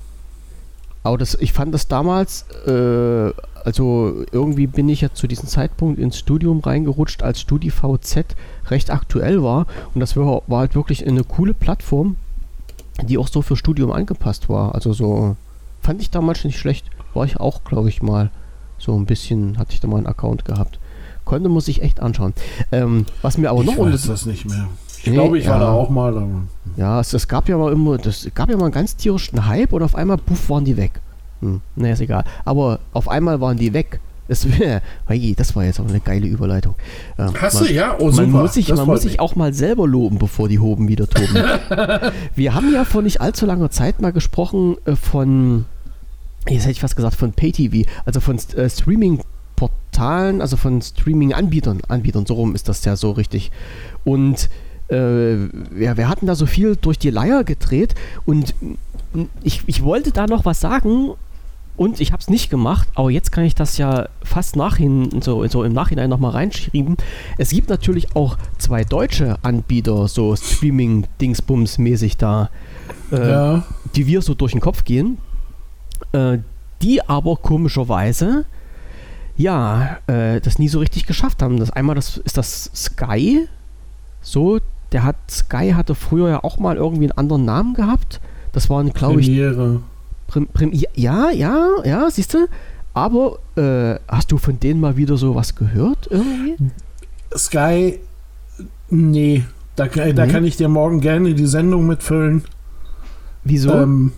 Aber das, ich fand das damals, äh, also irgendwie bin ich ja zu diesem Zeitpunkt ins Studium reingerutscht, als StudiVZ recht aktuell war. Und das war, war halt wirklich eine coole Plattform, die auch so für Studium angepasst war. Also so fand ich damals nicht schlecht. War ich auch, glaube ich, mal so ein bisschen, hatte ich da mal einen Account gehabt. Konnte muss ich echt anschauen. Ähm, was mir aber
ich
noch
weiß das nicht mehr. Ich
Nee,
glaube, ich war
ja.
da auch mal.
Ja, es, es gab ja mal immer, das gab ja mal einen ganz tierischen Hype und auf einmal, puff, waren die weg. Hm, naja, ist egal. Aber auf einmal waren die weg. Das, das war jetzt auch eine geile Überleitung. Ähm,
Hast
man,
du? Ja, oh,
man
super.
muss sich, man muss sich auch mal selber loben, bevor die Hoben wieder toben. Wir haben ja vor nicht allzu langer Zeit mal gesprochen äh, von, jetzt hätte ich fast gesagt, von PayTV, also von äh, Streaming-Portalen, also von Streaming-Anbietern. Anbietern, so rum ist das ja so richtig. Und äh, ja, wir hatten da so viel durch die Leier gedreht und ich, ich wollte da noch was sagen und ich habe es nicht gemacht, aber jetzt kann ich das ja fast nachhin, so, so im Nachhinein nochmal reinschreiben. Es gibt natürlich auch zwei deutsche Anbieter, so Streaming-Dingsbums-mäßig da, äh,
Ja,
die wir so durch den Kopf gehen, äh, die aber komischerweise ja, äh, das nie so richtig geschafft haben. Das einmal das ist das Sky, so, der hat Sky hatte früher ja auch mal irgendwie einen anderen Namen gehabt. Das waren, glaube ich,
Premiere.
Prim, Prim, ja, ja, ja, siehst du. Aber äh, hast du von denen mal wieder so was gehört irgendwie?
Sky, nee. Da, kann- da
Nee?
kann ich dir morgen gerne die Sendung mitfüllen.
Wieso?
Ähm,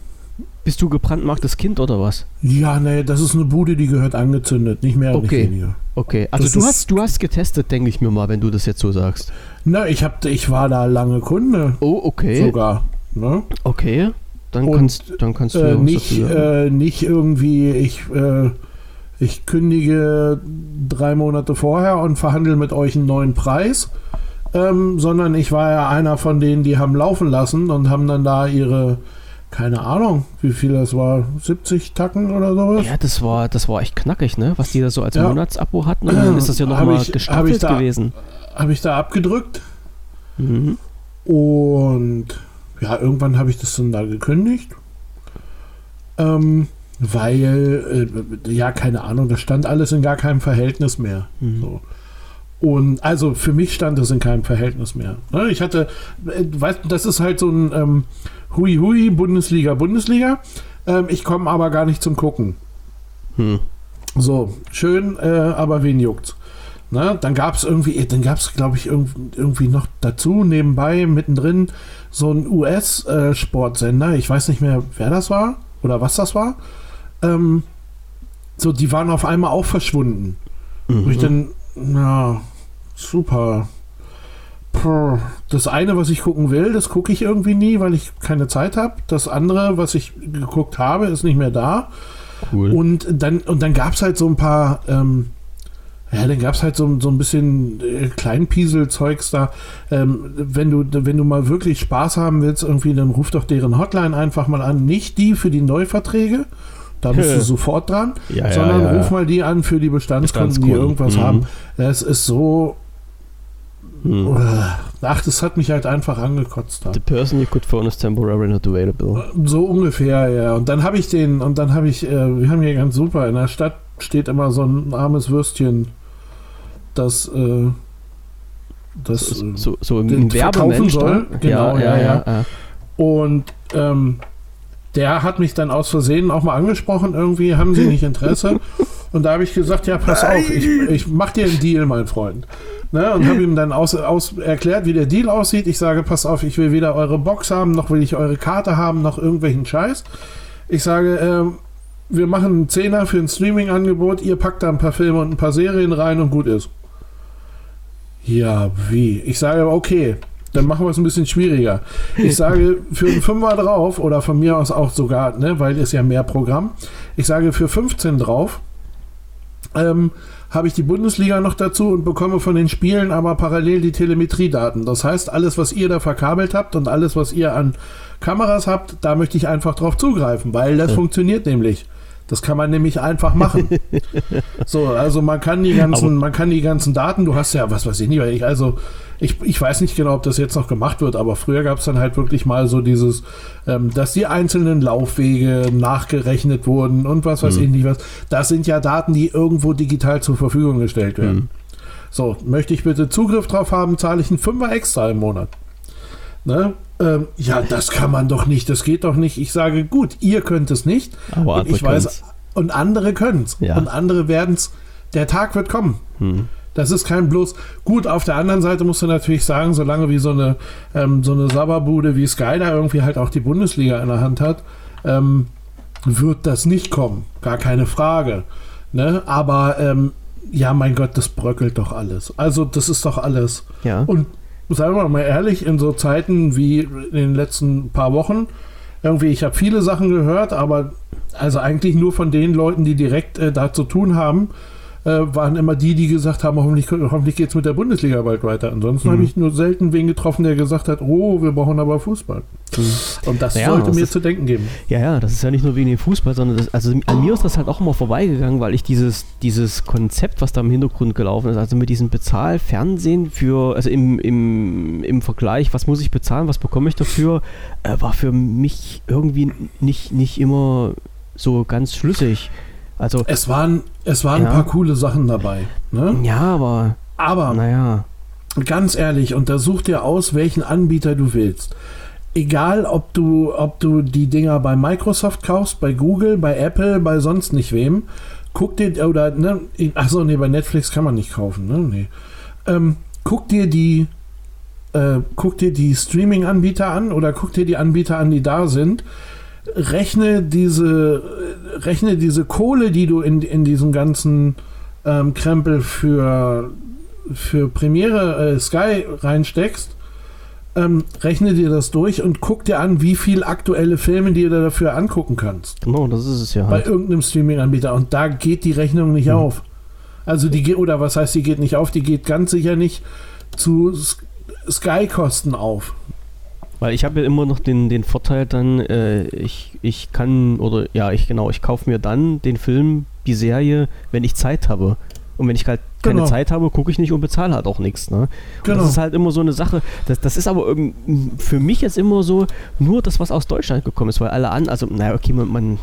Bist du gebrandmarktes Kind oder was?
ja, nee, das ist eine Bude, die gehört angezündet, nicht mehr
Okay.
nicht weniger.
Okay, also
Das
du hast, du hast getestet, denke ich mir mal, wenn du das jetzt so sagst.
Na, ich, hab, ich war da lange Kunde
Oh, okay.
sogar. Ne?
Okay. Dann
Und,
kannst, dann kannst du ja
Äh, nicht, äh, nicht irgendwie, ich, äh, ich kündige drei Monate vorher und verhandle mit euch einen neuen Preis, ähm, sondern ich war ja einer von denen, die haben laufen lassen und haben dann da ihre, keine Ahnung, wie viel das war, 70 Tacken oder sowas.
Ja, das war, das war echt knackig, ne? Was die da so als
Ja.
Monatsabo hatten. Und dann ist das ja nochmal gestaffelt
ich da-
gewesen.
Habe ich da abgedrückt
Mhm.
und ja, irgendwann habe ich das dann da gekündigt. Ähm, weil, äh, ja, keine Ahnung, das stand alles in gar keinem Verhältnis mehr.
Mhm.
So. Und also für mich stand es in keinem Verhältnis mehr. Ne, Ich hatte, äh, weißt du, das ist halt so ein ähm, Hui Hui, Bundesliga, Bundesliga. Ähm, ich komme aber gar nicht zum Gucken.
Hm.
So, schön, äh, aber wen juckt's? Ne? Dann gab es irgendwie, dann gab es, glaube ich, irg irgendwie noch dazu, nebenbei, mittendrin, so ein US-Sportsender. ich weiß nicht mehr, wer das war oder was das war. Ähm, so, die waren auf einmal auch verschwunden. Wo ich
Mhm.
dann, ja, super. Puh. Das eine, was ich gucken will, das gucke ich irgendwie nie, weil ich keine Zeit habe. Das andere, was ich geguckt habe, ist nicht mehr da.
Cool.
Und dann, und dann gab es halt so ein paar, ähm, ja, dann gab es halt so, so ein bisschen äh, Kleinpiesel-Zeugs da. Ähm, wenn, du, wenn du mal wirklich Spaß haben willst, irgendwie, dann ruf doch deren Hotline einfach mal an. Nicht die für die Neuverträge, da bist du sofort dran,
ja,
sondern
ja, ja.
ruf mal die an für die Bestandskunden, die
Bestandskunden.
irgendwas
Mhm.
haben. Das ist so,
Hm.
ach, das hat mich halt einfach angekotzt. Da.
The person you could phone is temporarily not available.
So ungefähr, ja. Und dann habe ich den, und dann habe ich, äh, wir haben hier ganz super, in der Stadt steht immer so ein armes Würstchen, das, äh, das,
So,
äh,
so, so im,
verkaufen soll.
da?
Genau, ja, ja.
ja.
und ähm, der hat mich dann aus Versehen auch mal angesprochen, irgendwie, haben Sie nicht Interesse? und da habe ich gesagt, ja, pass auf, ich, ich mach dir einen Deal, mein Freund. Ne, und habe ihm dann aus, aus erklärt, wie der Deal aussieht. Ich sage, pass auf, ich will weder eure Box haben, noch will ich eure Karte haben, noch irgendwelchen Scheiß. Ich sage, ähm, wir machen einen Zehner für ein Streaming-Angebot, ihr packt da ein paar Filme und ein paar Serien rein und gut ist. Ja, wie? Ich sage, okay, dann machen wir es ein bisschen schwieriger. Ich sage, für einen Fünfer drauf, oder von mir aus auch sogar, ne, weil ist ja mehr Programm, ich sage für 15 drauf, ähm, habe ich die Bundesliga noch dazu und bekomme von den Spielen aber parallel die Telemetriedaten. Das heißt, alles, was ihr da verkabelt habt und alles, was ihr an Kameras habt, da möchte ich einfach drauf zugreifen, weil das
Ja.
funktioniert nämlich. Das kann man nämlich einfach machen. so, also man kann die ganzen, aber man kann die ganzen Daten, du hast ja, was weiß ich nicht, ich, also ich, ich weiß nicht genau, ob das jetzt noch gemacht wird, aber früher gab es dann halt wirklich mal so dieses, ähm, dass die einzelnen Laufwege nachgerechnet wurden und was weiß mhm. ich nicht was. Das sind ja Daten, die irgendwo digital zur Verfügung gestellt werden. Mhm. So, möchte ich bitte Zugriff drauf haben, zahle ich einen Fünfer extra im Monat. Ne? Ähm, ja, das kann man doch nicht, das geht doch nicht. Ich sage, gut, ihr könnt es nicht.
Aber
und ich weiß, und andere können es.
Ja.
Und andere werden es. Der Tag wird kommen.
Hm.
Das ist kein bloß. Gut, auf der anderen Seite musst du natürlich sagen, solange wie so eine, ähm, so eine Sabberbude wie Sky da irgendwie halt auch die Bundesliga in der Hand hat, ähm, wird das nicht kommen. Gar keine Frage. Ne? Aber ähm, ja, mein Gott, das bröckelt doch alles. Also, das ist doch alles.
Ja.
Und sagen wir mal ehrlich, in so Zeiten wie in den letzten paar Wochen, irgendwie, ich habe viele Sachen gehört, aber also eigentlich nur von den Leuten, die direkt äh, da zu tun haben, waren immer die, die gesagt haben, hoffentlich, hoffentlich geht es mit der Bundesliga bald weiter. Ansonsten mhm. habe ich nur selten wen getroffen, der gesagt hat, oh, wir brauchen aber Fußball. Mhm. Und das naja, sollte das mir ist, zu denken geben.
Ja, ja, das ist ja nicht nur wegen dem Fußball, sondern das, also an mir ist das halt auch immer vorbeigegangen, weil ich dieses, dieses Konzept, was da im Hintergrund gelaufen ist, also mit diesem Bezahlfernsehen für, also im, im, im Vergleich, was muss ich bezahlen, was bekomme ich dafür, äh, war für mich irgendwie nicht, nicht immer so ganz schlüssig. Also,
es waren, es waren ja. ein paar coole Sachen dabei. Ne?
Ja, aber.
Aber,
naja.
ganz ehrlich, untersuch dir aus, welchen Anbieter du willst. Egal, ob du, ob du die Dinger bei Microsoft kaufst, bei Google, bei Apple, bei sonst nicht wem, guck dir, oder, ne, achso, nee, bei Netflix kann man nicht kaufen, ne, nee. Ähm, guck dir die, äh, guck dir die Streaming-Anbieter an oder guck dir die Anbieter an, die da sind rechne diese, rechne diese Kohle, die du in, in diesen ganzen ähm, Krempel für, für Premiere äh, Sky reinsteckst, ähm, rechne dir das durch und guck dir an, wie viel aktuelle Filme dir da dafür angucken kannst.
Genau, das ist es ja.
Halt. Bei irgendeinem Streaming-Anbieter. Und da geht die Rechnung nicht mhm. auf. Also die geht, oder was heißt, die geht nicht auf, die geht ganz sicher nicht zu Sky-Kosten auf.
Weil ich habe ja immer noch den, den Vorteil dann, äh, ich, ich kann, oder ja, ich genau, ich kaufe mir dann den Film, die Serie, wenn ich Zeit habe. Und wenn ich halt keine genau. Zeit habe, gucke ich nicht und bezahle halt auch nichts. Ne? Genau. Das ist halt immer so eine Sache. Das, das ist aber für mich jetzt immer so nur das, was aus Deutschland gekommen ist, weil alle an, also, naja, okay, man, man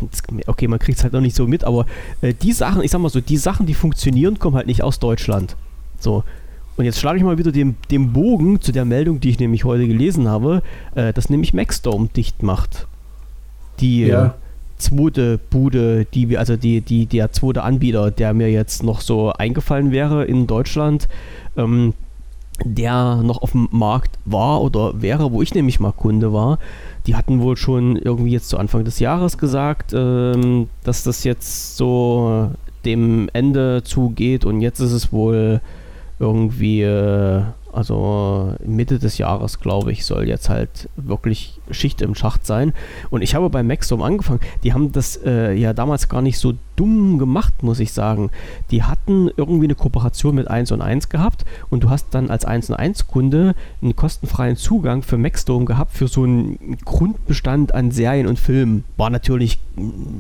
okay, man kriegt es halt noch nicht so mit, aber äh, die Sachen, ich sag mal so, die Sachen, die funktionieren, kommen halt nicht aus Deutschland. So. Und jetzt schlage ich mal wieder den, den Bogen zu der Meldung, die ich nämlich heute gelesen habe, äh, dass nämlich Maxdome dicht macht. Die ja. äh, zweite Bude, die wir, also die, die, der zweite Anbieter, der mir jetzt noch so eingefallen wäre in Deutschland, ähm, der noch auf dem Markt war oder wäre, wo ich nämlich mal Kunde war, die hatten wohl schon irgendwie jetzt zu Anfang des Jahres gesagt, ähm, dass das jetzt so dem Ende zugeht und jetzt ist es wohl irgendwie, äh, also Mitte des Jahres, glaube ich, soll jetzt halt wirklich Schicht im Schacht sein. Und ich habe bei Maxdome angefangen. Die haben das äh, ja damals gar nicht so dumm gemacht, muss ich sagen. Die hatten irgendwie eine Kooperation mit 1 und 1 gehabt und du hast dann als 1 und 1 Kunde einen kostenfreien Zugang für Maxdome gehabt für so einen Grundbestand an Serien und Filmen. War natürlich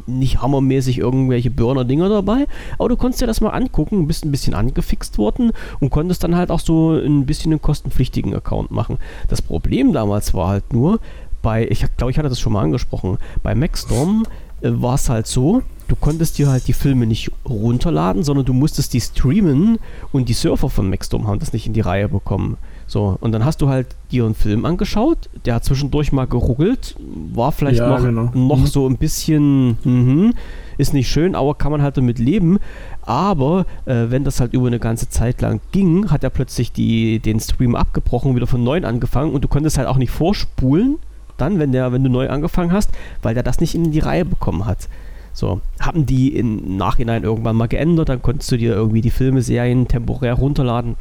nicht hammermäßig irgendwelche Burner-Dinger dabei, aber du konntest dir das mal angucken, bist ein bisschen angefixt worden und konntest dann halt auch so ein bisschen einen kostenpflichtigen Account machen. Das Problem damals war halt nur, bei, ich glaube, ich hatte das schon mal angesprochen, bei Maxdome äh, war es halt so, du konntest dir halt die Filme nicht runterladen, sondern du musstest die streamen und die Surfer von Maxdome haben das nicht in die Reihe bekommen. So, und dann hast du halt dir einen Film angeschaut, der hat zwischendurch mal geruckelt, war vielleicht ja, noch, genau. noch mhm. so ein bisschen, mh, ist nicht schön, aber kann man halt damit leben. Aber äh, wenn das halt über eine ganze Zeit lang ging, hat er plötzlich die, den Stream abgebrochen, wieder von neuem angefangen und du konntest halt auch nicht vorspulen, dann, wenn, der, wenn du neu angefangen hast, weil der das nicht in die Reihe bekommen hat. So, haben die im Nachhinein irgendwann mal geändert, dann konntest du dir irgendwie die Filme, Serien temporär runterladen.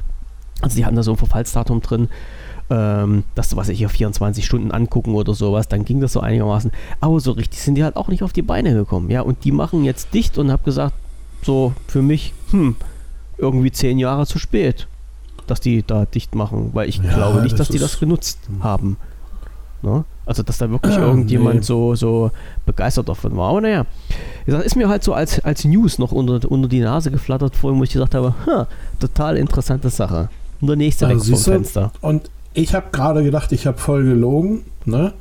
Also die hatten da so ein Verfallsdatum drin, ähm, dass du, was ich hier 24 Stunden angucken oder sowas, dann ging das so einigermaßen. Aber so richtig sind die halt auch nicht auf die Beine gekommen. Ja, und die machen jetzt dicht und hab gesagt, so für mich, hm, irgendwie zehn Jahre zu spät, dass die da dicht machen, weil ich ja, glaube nicht, das dass die das genutzt haben. Ne? Also, dass da wirklich
Ah,
irgendjemand
nee.
so, so begeistert davon war. Aber naja, gesagt, ist mir halt so als, als News noch unter, unter die Nase geflattert vorhin, wo ich gesagt habe, ha, total interessante Sache. Und der nächste weg
Also
vom
siehst du,
Fenster.
Und ich habe gerade gedacht, ich habe voll gelogen. Ne?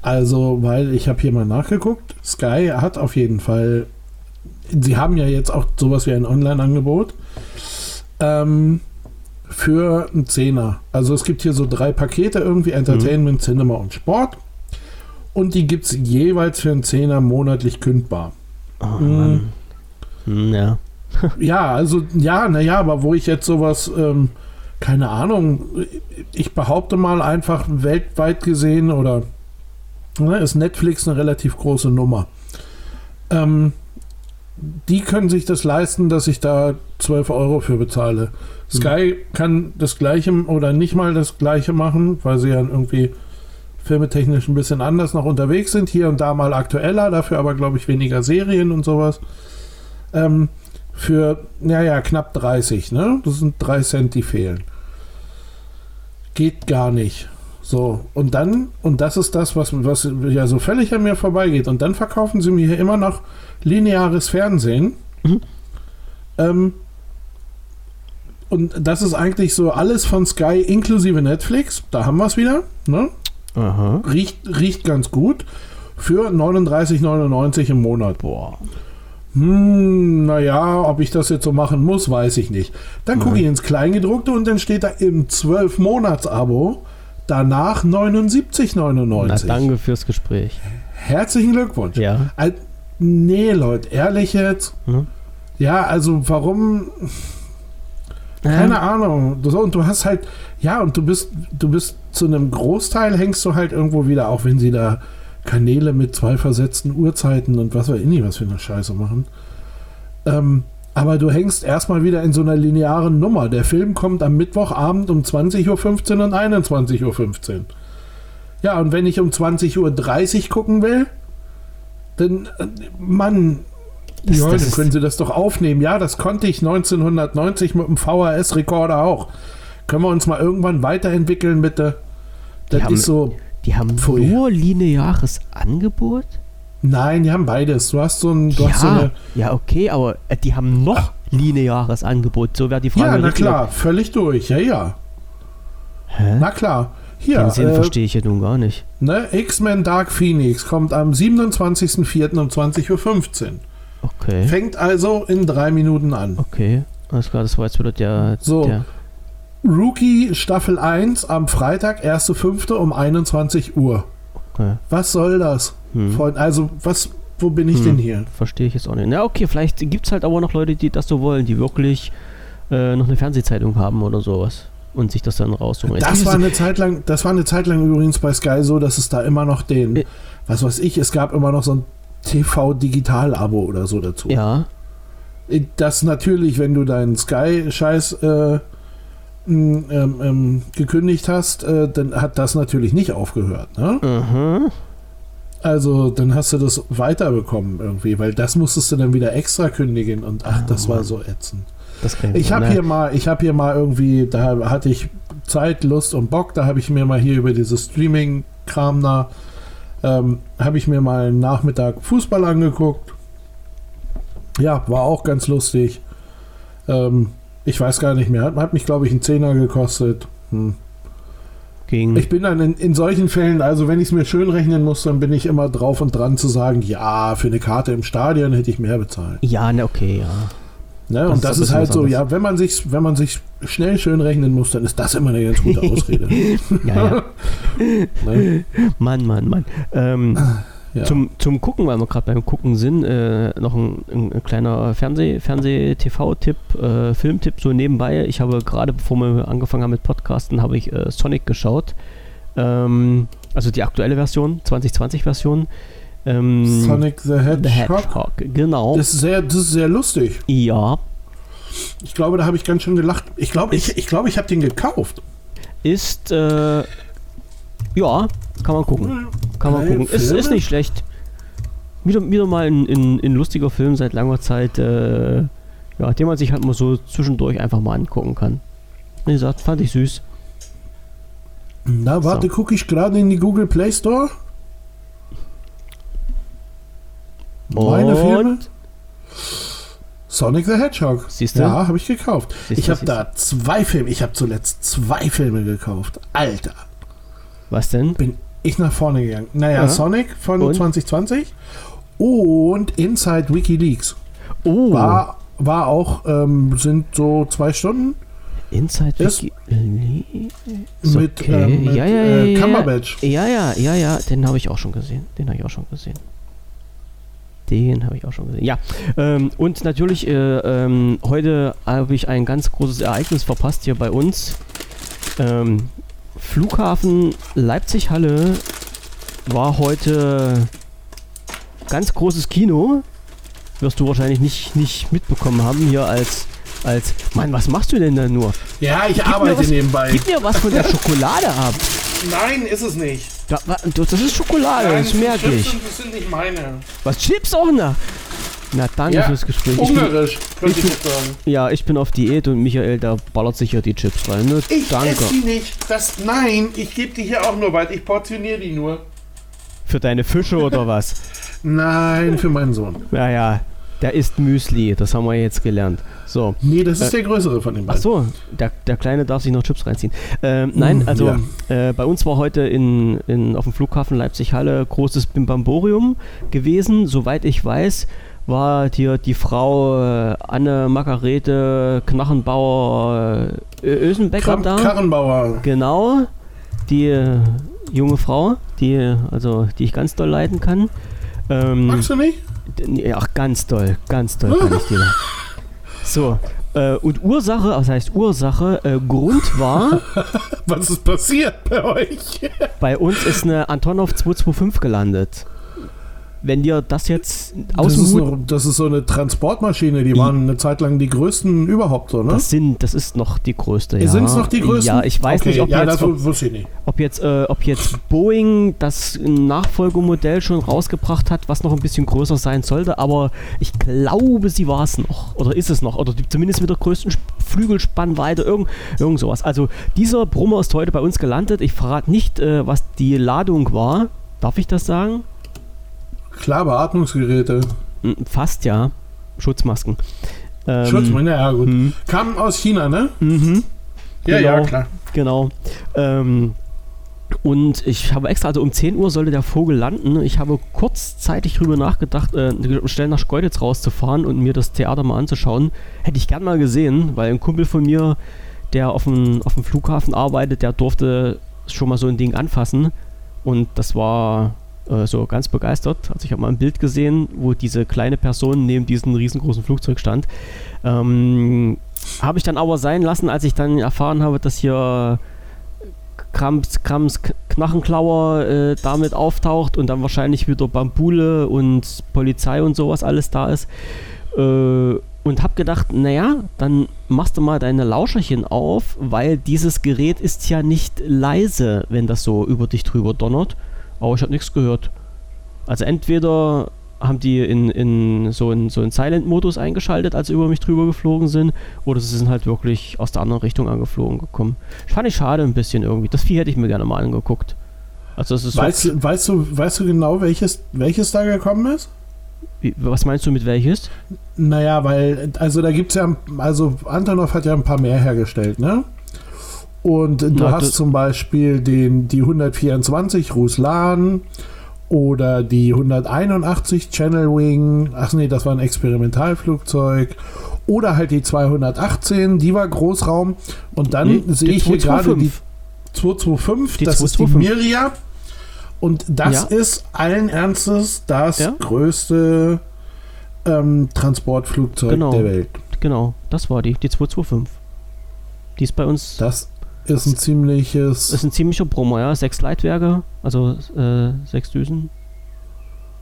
Also, weil ich habe hier mal nachgeguckt. Sky hat auf jeden Fall. Sie haben ja jetzt auch sowas wie ein Online-Angebot ähm, für einen Zehner. Also es gibt hier so drei Pakete irgendwie Entertainment, Cinema und Sport. Und die gibt es jeweils für einen Zehner monatlich kündbar.
Oh,
Mhm.
Mann. Hm, ja.
Ja, also ja, naja, aber wo ich jetzt sowas, ähm, keine Ahnung, ich behaupte mal einfach weltweit gesehen oder ne, ist Netflix eine relativ große Nummer. Ähm, die können sich das leisten, dass ich da 12 Euro für bezahle. Sky kann das gleiche oder nicht mal das gleiche machen, weil sie ja irgendwie filmetechnisch ein bisschen anders noch unterwegs sind. Hier und da mal aktueller, dafür aber, glaube ich, weniger Serien und sowas. Ähm, für, naja, knapp 30, ne? Das sind 3 Cent, die fehlen. Geht gar nicht. So, und dann, und das ist das, was, was ja so völlig an mir vorbeigeht. Und dann verkaufen sie mir hier immer noch lineares Fernsehen.
Mhm.
Ähm, und das ist eigentlich so alles von Sky inklusive Netflix. Da haben wir es wieder. Ne?
Aha.
Riecht, riecht ganz gut. Für 39,99 im Monat.
Boah.
Hm, naja, ob ich das jetzt so machen muss, weiß ich nicht. Dann gucke ich ins Kleingedruckte und dann steht da im 12-Monats-Abo danach 79,99.
Na, danke fürs Gespräch.
Herzlichen Glückwunsch.
Ja.
Al- nee, Leute, ehrlich jetzt.
Hm?
Ja, also warum? Keine Ahnung. Du- So, und du hast halt, ja, und du bist, du bist zu einem Großteil hängst du halt irgendwo wieder, auch wenn sie da Kanäle mit zwei versetzten Uhrzeiten und was weiß ich nicht, was für eine Scheiße machen. Ähm, aber du hängst erstmal wieder in so einer linearen Nummer. Der Film kommt am Mittwochabend um 20.15 Uhr und 21.15 Uhr. Ja, und wenn ich um 20.30 Uhr gucken will, dann, äh, Mann,
Das-
ja,
das
dann können Sie das doch aufnehmen. Ja, das konnte ich 1990 mit dem VHS-Rekorder auch. Können wir uns mal irgendwann weiterentwickeln, bitte?
Die
Das
haben-
ist so.
Die haben
Pfui.
nur lineares Angebot?
Nein, die haben beides. Du hast so ein. Du hast so
Ja,
eine,
ja, okay, aber äh, die haben noch lineares Angebot. So wäre die Frage.
ja, na klar, völlig durch. Ja, ja.
Hä?
Na klar. Hier,
Den Sinn
äh,
verstehe ich ja nun gar nicht.
ne, X-Men Dark Phoenix kommt am 27.04. um 20.15 Uhr.
Okay.
Fängt also in drei Minuten an.
Okay. Alles klar, das war jetzt wieder der.
So.
der
Rookie Staffel 1 am Freitag, 1.05. um 21 Uhr.
okay.
Was soll das?
Hm.
Freund, also, was, wo bin ich
Hm.
denn hier?
Verstehe ich jetzt auch nicht. Na, okay, vielleicht gibt es halt aber noch Leute, die das so wollen, die wirklich äh, noch eine Fernsehzeitung haben oder sowas und sich das dann raussuchen.
Das war eine Zeit lang, das war eine Zeit lang übrigens bei Sky so, dass es da immer noch den,
Äh.
was weiß ich, es gab immer noch so ein TV-Digital-Abo oder so dazu.
ja,
Das natürlich, wenn du deinen Sky-Scheiß äh, ähm, ähm, gekündigt hast, äh, dann hat das natürlich nicht aufgehört. Ne?
aha.
Also dann hast du das weiterbekommen irgendwie, weil das musstest du dann wieder extra kündigen und ach, das war so ätzend. Ich habe hier mal, ich habe hier mal irgendwie, da hatte ich Zeit, Lust und Bock, da habe ich mir mal hier über dieses Streaming-Kram da, ähm, habe ich mir mal einen Nachmittag Fußball angeguckt. Ja, war auch ganz lustig. Ähm, ich weiß gar nicht mehr, hat, hat mich glaube ich einen Zehner gekostet. Hm.
Ging.
Ich bin dann in, in solchen Fällen, also wenn ich es mir schön rechnen muss, dann bin ich immer drauf und dran zu sagen, ja, für eine Karte im Stadion hätte ich mehr bezahlt.
ja, ne, okay, ja.
Ne?
Das
und das ist halt so, ja, wenn man sich, wenn man sich schnell schön rechnen muss, dann ist das immer eine ganz gute Ausrede.
Ja, ja.
ne?
Mann, Mann, Mann. Ähm,
ja.
zum, zum Gucken, weil wir gerade beim Gucken sind, äh, noch ein, ein, ein kleiner Fernseh, Fernseh-TV-Tipp, äh, Filmtipp so nebenbei. Ich habe gerade, bevor wir angefangen haben mit Podcasten, habe ich äh, Sonic geschaut. Ähm, also die aktuelle Version, 2020-Version. Ähm,
Sonic the Hedgehog.
the Hedgehog, genau.
Das ist, sehr, das ist sehr lustig.
ja,
Ich glaube, da habe ich ganz schön gelacht. Ich glaube, ich, ich, glaube, ich habe den gekauft.
ist, äh, ja, kann man gucken. Kann man gucken. Ist, ist nicht schlecht. Wieder, wieder mal ein, ein, ein lustiger Film seit langer Zeit, äh, ja, den man sich halt mal so zwischendurch einfach mal angucken kann. Wie gesagt, fand ich süß.
Na, warte,
So.
gucke ich gerade in die Google Play Store. Meine? Filme? Sonic the Hedgehog.
Siehst du?
Ja, habe ich gekauft.
Siehst
ich habe da zwei Filme. Ich habe zuletzt zwei Filme gekauft. Alter,
Was denn?
bin ich nach vorne gegangen. Naja,
Ja.
Sonic von
Und?
2020 und Inside WikiLeaks.
Oh,
War, war auch, ähm, sind so zwei Stunden
Inside
ist-
Wiki. Ist
mit,
okay.
ähm, mit
ja, ja,
äh,
ja, ja.
Cumberbatch.
Ja, ja, ja, ja, den habe ich auch schon gesehen. Den habe ich auch schon gesehen. Den habe ich auch schon gesehen. Ja, ähm, und natürlich, äh, ähm, heute habe ich ein ganz großes Ereignis verpasst hier bei uns. Ähm, Flughafen Leipzig-Halle war heute ganz großes Kino. Wirst du wahrscheinlich nicht, nicht mitbekommen haben hier als, als, Mann, was machst du denn da nur?
Ja, ich
Gib
arbeite
was-
nebenbei.
Gib mir was von der Schokolade ab.
Nein, ist es nicht.
Da, das ist Schokolade, das merke ich.
das sind nicht meine.
Was Chips auch noch? Na, danke
Ja,
fürs Gespräch. Ich bin,
Ungarisch, könnte
ich
ich jetzt sagen.
ja, ich bin auf Diät und Michael, der ballert sich hier die Chips rein. Ne?
Ich
danke.
esse die nicht. Das, nein, ich gebe die hier auch nur weit. Ich portioniere die nur.
Für deine Fische oder was?
Nein, für meinen Sohn.
Ja, ja, der isst Müsli, das haben wir jetzt gelernt. So.
Nee, das ist der größere von den
Ach
beiden.
so, der, der Kleine darf sich noch Chips reinziehen. Ähm, nein,
Mm,
also
ja.
äh, bei uns war heute in, in, auf dem Flughafen Leipzig-Halle großes Bimbamborium gewesen. Soweit ich weiß, war hier die Frau äh, Anne Margarete Knachenbauer äh, Ösenbecker da.
Karrenbauer.
Genau, die äh, junge Frau, die, also, die ich ganz doll leiden kann. Ähm,
Magst du nicht?
Ja, ganz doll, ganz doll kann ich dir. da. So, äh, und Ursache, was heißt Ursache, äh, Grund war,
Was ist passiert bei euch?
bei uns ist eine Antonov 225 gelandet. Wenn dir das jetzt
Das
aus dem
ist, noch, das ist so eine Transportmaschine. Die waren eine Zeit lang die größten überhaupt so, ne?
das sind, das ist noch die größte, ja.
Sind es noch die größten?
Ja, ich weiß
okay,
nicht, ob
ja,
jetzt,
das
ob,
nicht.
ob jetzt, äh, ob jetzt Boeing das Nachfolgemodell schon rausgebracht hat, was noch ein bisschen größer sein sollte, aber ich glaube, sie war es noch. Oder ist es noch. Oder die, zumindest mit der größten Sp- Flügelspannweite, irgend, irgend sowas. Also dieser Brummer ist heute bei uns gelandet. Ich verrate nicht, äh, was die Ladung war. Darf ich das sagen?
Klar, Beatmungsgeräte.
Hm, Fast ja. Schutzmasken. Ähm,
Schutzmann, ja gut.
hm,
Kam aus China, ne?
Mhm.
Ja,
Genau.
ja, klar.
Genau. Ähm, und ich habe extra, also um 10 Uhr sollte der Vogel landen. Ich habe kurzzeitig drüber nachgedacht, äh, schnell nach Schkeuditz rauszufahren und mir das Theater mal anzuschauen. Hätte ich gern mal gesehen, weil ein Kumpel von mir, der auf dem, auf dem Flughafen arbeitet, der durfte schon mal so ein Ding anfassen. Und das war äh, so ganz begeistert. Also ich habe mal ein Bild gesehen, wo diese kleine Person neben diesem riesengroßen Flugzeug stand. Ähm, habe ich dann aber sein lassen, als ich dann erfahren habe, dass hier Krams, Krams Knachenklauer äh, damit auftaucht und dann wahrscheinlich wieder Bambule und Polizei und sowas alles da ist. Äh, und hab gedacht, naja, dann machst du mal deine Lauscherchen auf, weil dieses Gerät ist ja nicht leise, wenn das so über dich drüber donnert. Aber ich habe nichts gehört. Also entweder haben die in, in so einen so in Silent-Modus eingeschaltet, als sie über mich drüber geflogen sind, oder sie sind halt wirklich aus der anderen Richtung angeflogen gekommen. Fand ich schade ein bisschen irgendwie. Das Vieh hätte ich mir gerne mal angeguckt. Also es ist
Weißt, du- weißt, du, weißt du genau, welches, welches da gekommen ist?
wie, was meinst du mit welches?
Naja, weil, also da gibt es ja, also Antonov hat ja ein paar mehr hergestellt, ne? Und du
Na,
hast zum Beispiel den, die 124 Ruslan oder die 181 Channel Wing, ach nee, das war ein Experimentalflugzeug. Oder halt die 218, die war Großraum. Und dann
Nee,
sehe ich hier gerade die
225.
225,
Die
das ist die
225.
Miria. Und das
Ja.
ist allen Ernstes das
Ja.
größte ähm, Transportflugzeug
Genau.
der Welt.
Genau, das war die, die 225. Die ist bei uns,
Das ist ein ziemliches.
ist ein ziemlicher Brummer, ja. Sechs Leitwerke, also äh, sechs Düsen.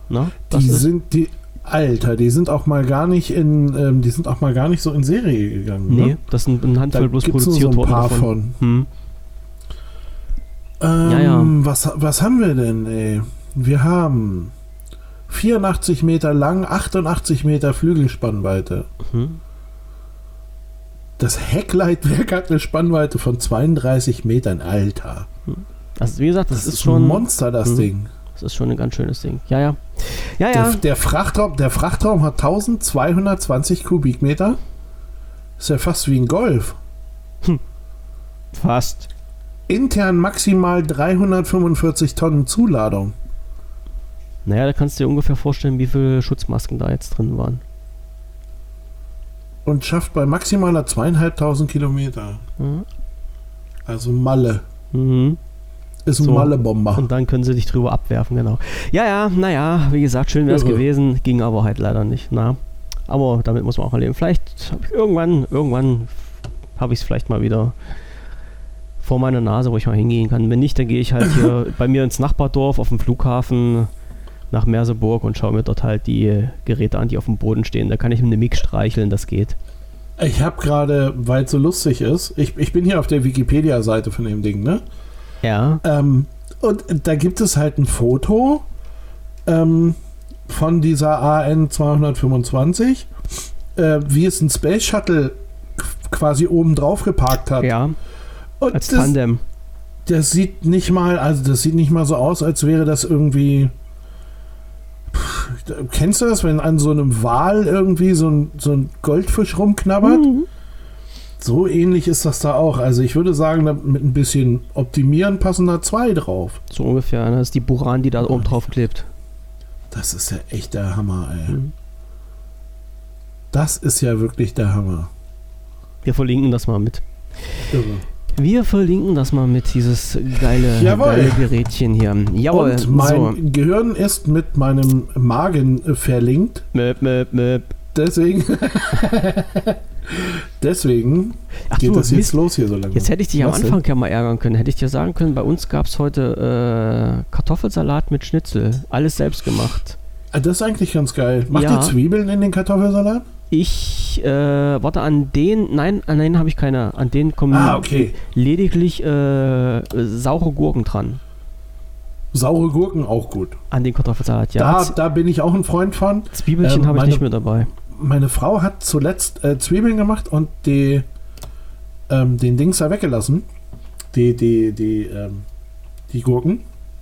Na, das
die sind die Alter, die sind auch mal gar nicht in, ähm, die sind auch mal gar nicht so in Serie gegangen.
nee,
Ne?
das sind eine
Da
Handvoll bloß
gibt es nur so
produziert
ein
worden
paar
davon.
von.
Hm.
Ähm,
Ja, ja.
Was, was haben wir denn, ey? Wir haben 84 Meter lang, 88 Meter Flügelspannweite.
Hm.
Das Heckleitwerk hat eine Spannweite von 32 Metern, Alter.
Also wie gesagt, das,
Das,
ist,
ist
schon
ein Monster, das
Mhm.
Ding.
Das ist schon ein ganz schönes Ding. Ja, ja. Ja, ja.
Der, der, Frachtraum, der Frachtraum hat 1220 Kubikmeter. Ist ja fast wie ein Golf.
Fast.
Intern maximal 345 Tonnen Zuladung.
Naja, da kannst du dir ungefähr vorstellen, wie viele Schutzmasken da jetzt drin waren.
Und schafft bei maximaler zweieinhalbtausend Kilometer.
Mhm.
Also Malle.
Mhm.
Ist ein
So.
Malle-Bomber.
Und dann können sie dich drüber abwerfen, genau. Ja, ja, naja, wie gesagt, schön wäre es gewesen, ging aber halt leider nicht. Na, aber damit muss man auch erleben. Vielleicht hab ich irgendwann, irgendwann habe ich es vielleicht mal wieder vor meiner Nase, wo ich mal hingehen kann. Wenn nicht, dann gehe ich halt hier bei mir ins Nachbardorf auf dem Flughafen nach Merseburg und schaue mir dort halt die Geräte an, die auf dem Boden stehen. Da kann ich mit einem Mix streicheln, das geht.
Ich habe gerade, weil es so lustig ist, ich, ich bin hier auf der Wikipedia-Seite von dem Ding, ne?
Ja,
Ähm, und da gibt es halt ein Foto ähm, von dieser AN 225, äh, wie es ein Space Shuttle quasi oben drauf geparkt hat.
ja,
und
als
das,
Tandem.
das sieht nicht mal, also das sieht nicht mal so aus, als wäre das irgendwie. Kennst du das, wenn an so einem Wal irgendwie so ein, so ein Goldfisch rumknabbert?
Mhm.
So ähnlich ist das da auch. Also ich würde sagen, mit ein bisschen Optimieren passen da zwei drauf.
So ungefähr. ne? Das ist die Buran, die da oben drauf klebt.
Das ist ja echt der Hammer, ey.
Mhm.
Das ist ja wirklich der Hammer.
Wir verlinken das mal mit.
Irre.
Wir verlinken das mal mit, dieses geile, geile Gerätchen hier. Jawohl,
Und mein
so.
Gehirn ist mit meinem Magen äh, verlinkt.
Möp, möp, möp.
Deswegen. Deswegen
Ach
geht
du,
das jetzt
Mist.
los hier so lange.
Jetzt hätte ich dich am
Was denn?
Anfang ja mal ärgern können. Hätte ich dir sagen können, bei uns gab es heute äh, Kartoffelsalat mit Schnitzel. Alles selbst gemacht.
Ah, Das ist eigentlich ganz geil. Macht
Ja.
ihr Zwiebeln in den Kartoffelsalat?
Ich, äh, warte, an den, nein, an den habe ich keine. An den kommen
Ah, okay.
lediglich äh, saure Gurken dran.
Saure Gurken auch gut.
An den Kartoffelsalat, ja.
Da, da bin ich auch ein Freund von.
Zwiebelchen
ähm,
habe ich nicht mit dabei.
Meine Frau hat zuletzt äh, Zwiebeln gemacht und die, ähm, den Dings da weggelassen. Die, die, die, ähm, die Gurken.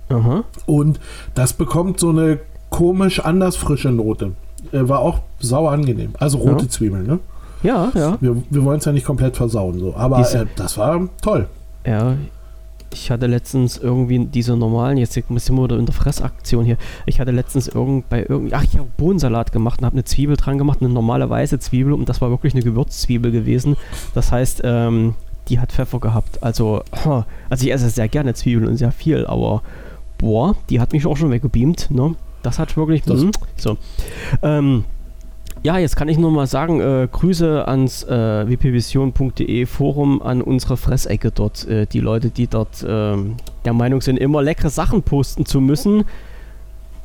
Aha.
Und das bekommt so eine komisch anders frische Note. Äh, war auch sauer angenehm. Also rote
Ja.
Zwiebeln, ne?
Ja, ja.
Wir, wir wollen es ja nicht komplett versauen, so. Aber
Diese-
äh, das war toll.
Ja, ich hatte letztens irgendwie diese normalen, jetzt sind wir wieder in der Fressaktion hier. Ich hatte letztens irgend bei irgend, ach ich habe Bohnensalat gemacht und habe eine Zwiebel dran gemacht, eine normale weiße Zwiebel und das war wirklich eine Gewürzzwiebel gewesen. Das heißt, ähm, die hat Pfeffer gehabt. Also, also ich esse sehr gerne Zwiebeln und sehr viel, aber boah, die hat mich auch schon weggebeamt, ne? Das hat wirklich,
Das-
mhm, so. Ähm, ja, jetzt kann ich nur mal sagen, äh, Grüße ans äh, wpvision.de Forum, an unsere Fressecke dort. Äh, die Leute, die dort ähm, der Meinung sind, immer leckere Sachen posten zu müssen.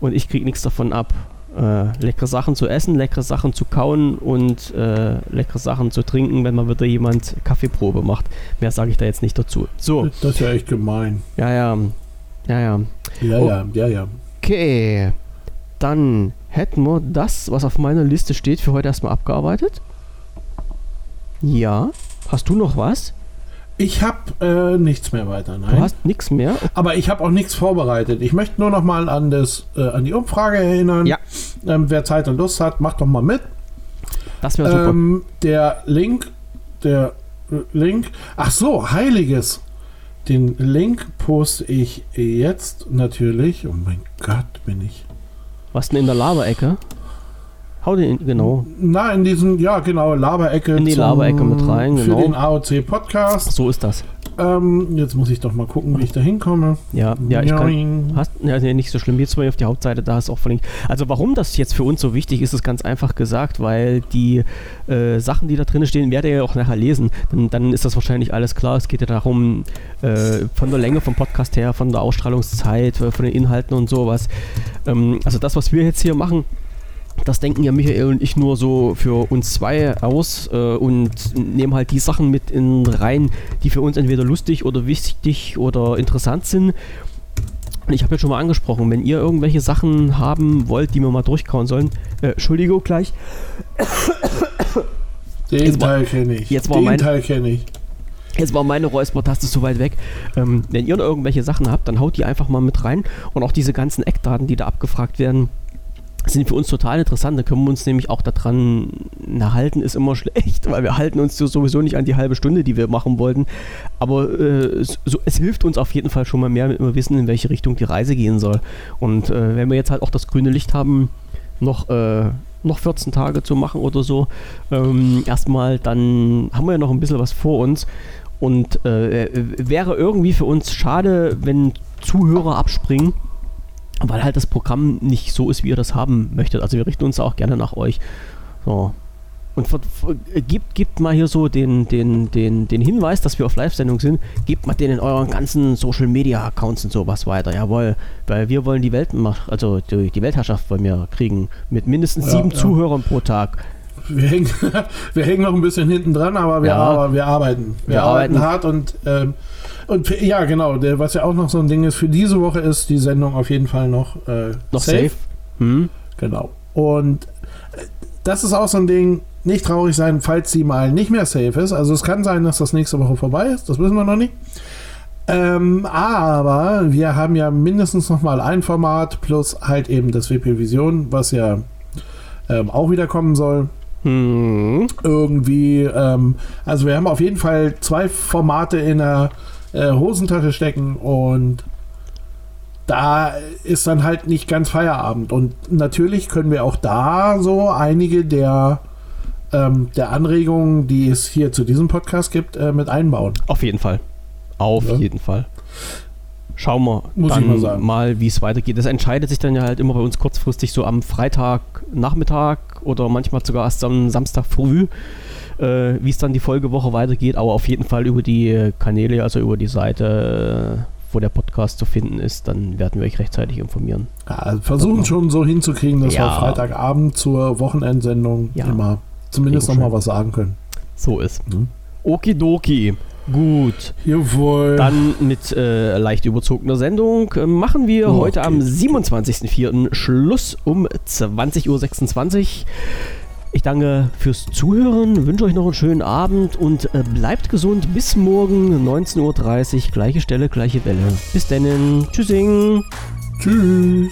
Und ich kriege nichts davon ab. Äh, leckere Sachen zu essen, leckere Sachen zu kauen und äh, leckere Sachen zu trinken, wenn mal wieder jemand Kaffeeprobe macht. Mehr sage ich da jetzt nicht dazu. So,
Das ist ja echt gemein.
ja, ja. Ja, ja.
Ja,
Oh.
ja, ja, ja.
Okay, dann hätten wir das, was auf meiner Liste steht, für heute erstmal abgearbeitet. Ja. Hast du noch was?
Ich habe äh, nichts mehr weiter,
Du
nein.
hast nichts mehr?
Aber ich habe auch nichts vorbereitet. Ich möchte nur noch mal an, das, äh, an die Umfrage erinnern.
Ja.
Ähm, wer Zeit und Lust hat, macht doch mal mit.
Das wäre super.
Ähm, der Link, der Link, ach so, Heiliges. Den Link poste ich jetzt natürlich. Oh mein Gott, bin ich.
Was denn in der Lava-Ecke? Hau den in, genau.
Na, in diesen, ja genau, Laberecke.
In die Laberecke mit rein,
Für
genau.
den AOC Podcast.
So ist das.
Ähm, jetzt muss ich doch mal gucken, wie ich da hinkomme.
Ja, ja, ich kann. Hast, ja, nee, nicht so schlimm. Jetzt mal auf die Hauptseite, da ist auch verlinkt. Also warum das jetzt für uns so wichtig ist, ist ganz einfach gesagt, weil die äh, Sachen, die da drin stehen, werdet ihr ja auch nachher lesen. Dann, dann ist das wahrscheinlich alles klar. Es geht ja darum, äh, von der Länge vom Podcast her, von der Ausstrahlungszeit, äh, von den Inhalten und sowas. Ähm, also das, was wir jetzt hier machen, das denken ja Michael und ich nur so für uns zwei aus äh, und nehmen halt die Sachen mit in rein, die für uns entweder lustig oder wichtig oder interessant sind. Und ich habe ja schon mal angesprochen, wenn ihr irgendwelche Sachen haben wollt, die wir mal durchkauen sollen, äh, Entschuldigung gleich,
Den
Jetzt
Teil kenne ich.
jetzt war
Den
mein-
Teil kenne ich.
Jetzt war meine Räuspertaste zu weit weg. Ähm, wenn ihr noch irgendwelche Sachen habt, dann haut die einfach mal mit rein. Und auch diese ganzen Eckdaten, die da abgefragt werden, sind für uns total interessant. Da können wir uns nämlich auch daran halten, ist immer schlecht, weil wir halten uns sowieso nicht an die halbe Stunde, die wir machen wollten. Aber äh, so, es hilft uns auf jeden Fall schon mal mehr, wenn wir wissen, in welche Richtung die Reise gehen soll. Und äh, wenn wir jetzt halt auch das grüne Licht haben, noch, äh, noch 14 Tage zu machen oder so, ähm, erstmal, dann haben wir ja noch ein bisschen was vor uns. Und äh, wäre irgendwie für uns schade, wenn Zuhörer abspringen, weil halt das Programm nicht so ist, wie ihr das haben möchtet. Also wir richten uns auch gerne nach euch. So. Und gibt, gibt mal hier so den, den, den, den Hinweis, dass wir auf Live-Sendung sind. Gebt mal den in euren ganzen Social Media Accounts und sowas weiter. Jawohl. Weil wir wollen die Welt also die, die Weltherrschaft wollen wir kriegen. Mit mindestens sieben ja. Zuhörern pro Tag
wir hängen, wir hängen noch ein bisschen hinten dran, aber wir, ja. aber wir arbeiten. Wir, wir arbeiten. arbeiten. hart und, ähm, und ja, genau, der, was ja auch noch so ein Ding ist, für diese Woche ist die Sendung auf jeden Fall noch, äh,
noch safe. safe. Hm.
Genau. Und äh, das ist auch so ein Ding, nicht traurig sein, falls sie mal nicht mehr safe ist. Also es kann sein, dass das nächste Woche vorbei ist, das wissen wir noch nicht. Ähm, aber wir haben ja mindestens noch mal ein Format plus halt eben das WP Vision, was ja ähm, auch wieder kommen soll.
Hm.
Irgendwie, ähm, also wir haben auf jeden Fall zwei Formate in der äh, Hosentasche stecken und da ist dann halt nicht ganz Feierabend. Und natürlich können wir auch da so einige der, ähm, der Anregungen, die es hier zu diesem Podcast gibt, äh, mit einbauen.
Auf jeden Fall. Auf ja. jeden Fall. Schauen wir
Muss
dann
mal,
mal wie es weitergeht. Das entscheidet sich dann ja halt immer bei uns kurzfristig so am Freitagnachmittag oder manchmal sogar erst am Samstag früh, äh, wie es dann die Folgewoche weitergeht. Aber auf jeden Fall über die Kanäle, also über die Seite, wo der Podcast zu finden ist, dann werden wir euch rechtzeitig informieren.
Ja, also versuchen schon so hinzukriegen, dass ja. wir Freitagabend zur Wochenendsendung ja. immer zumindest nochmal was sagen können.
So ist. Mhm. Okidoki. Gut.
Jawohl.
Dann mit äh, leicht überzogener Sendung äh, machen wir oh, heute okay. am 27.04. Schluss um 20.26 Uhr. Ich danke fürs Zuhören, wünsche euch noch einen schönen Abend und äh, bleibt gesund. Bis morgen 19.30 Uhr, gleiche Stelle, gleiche Welle. Bis dann. Tschüssing.
Tschüss.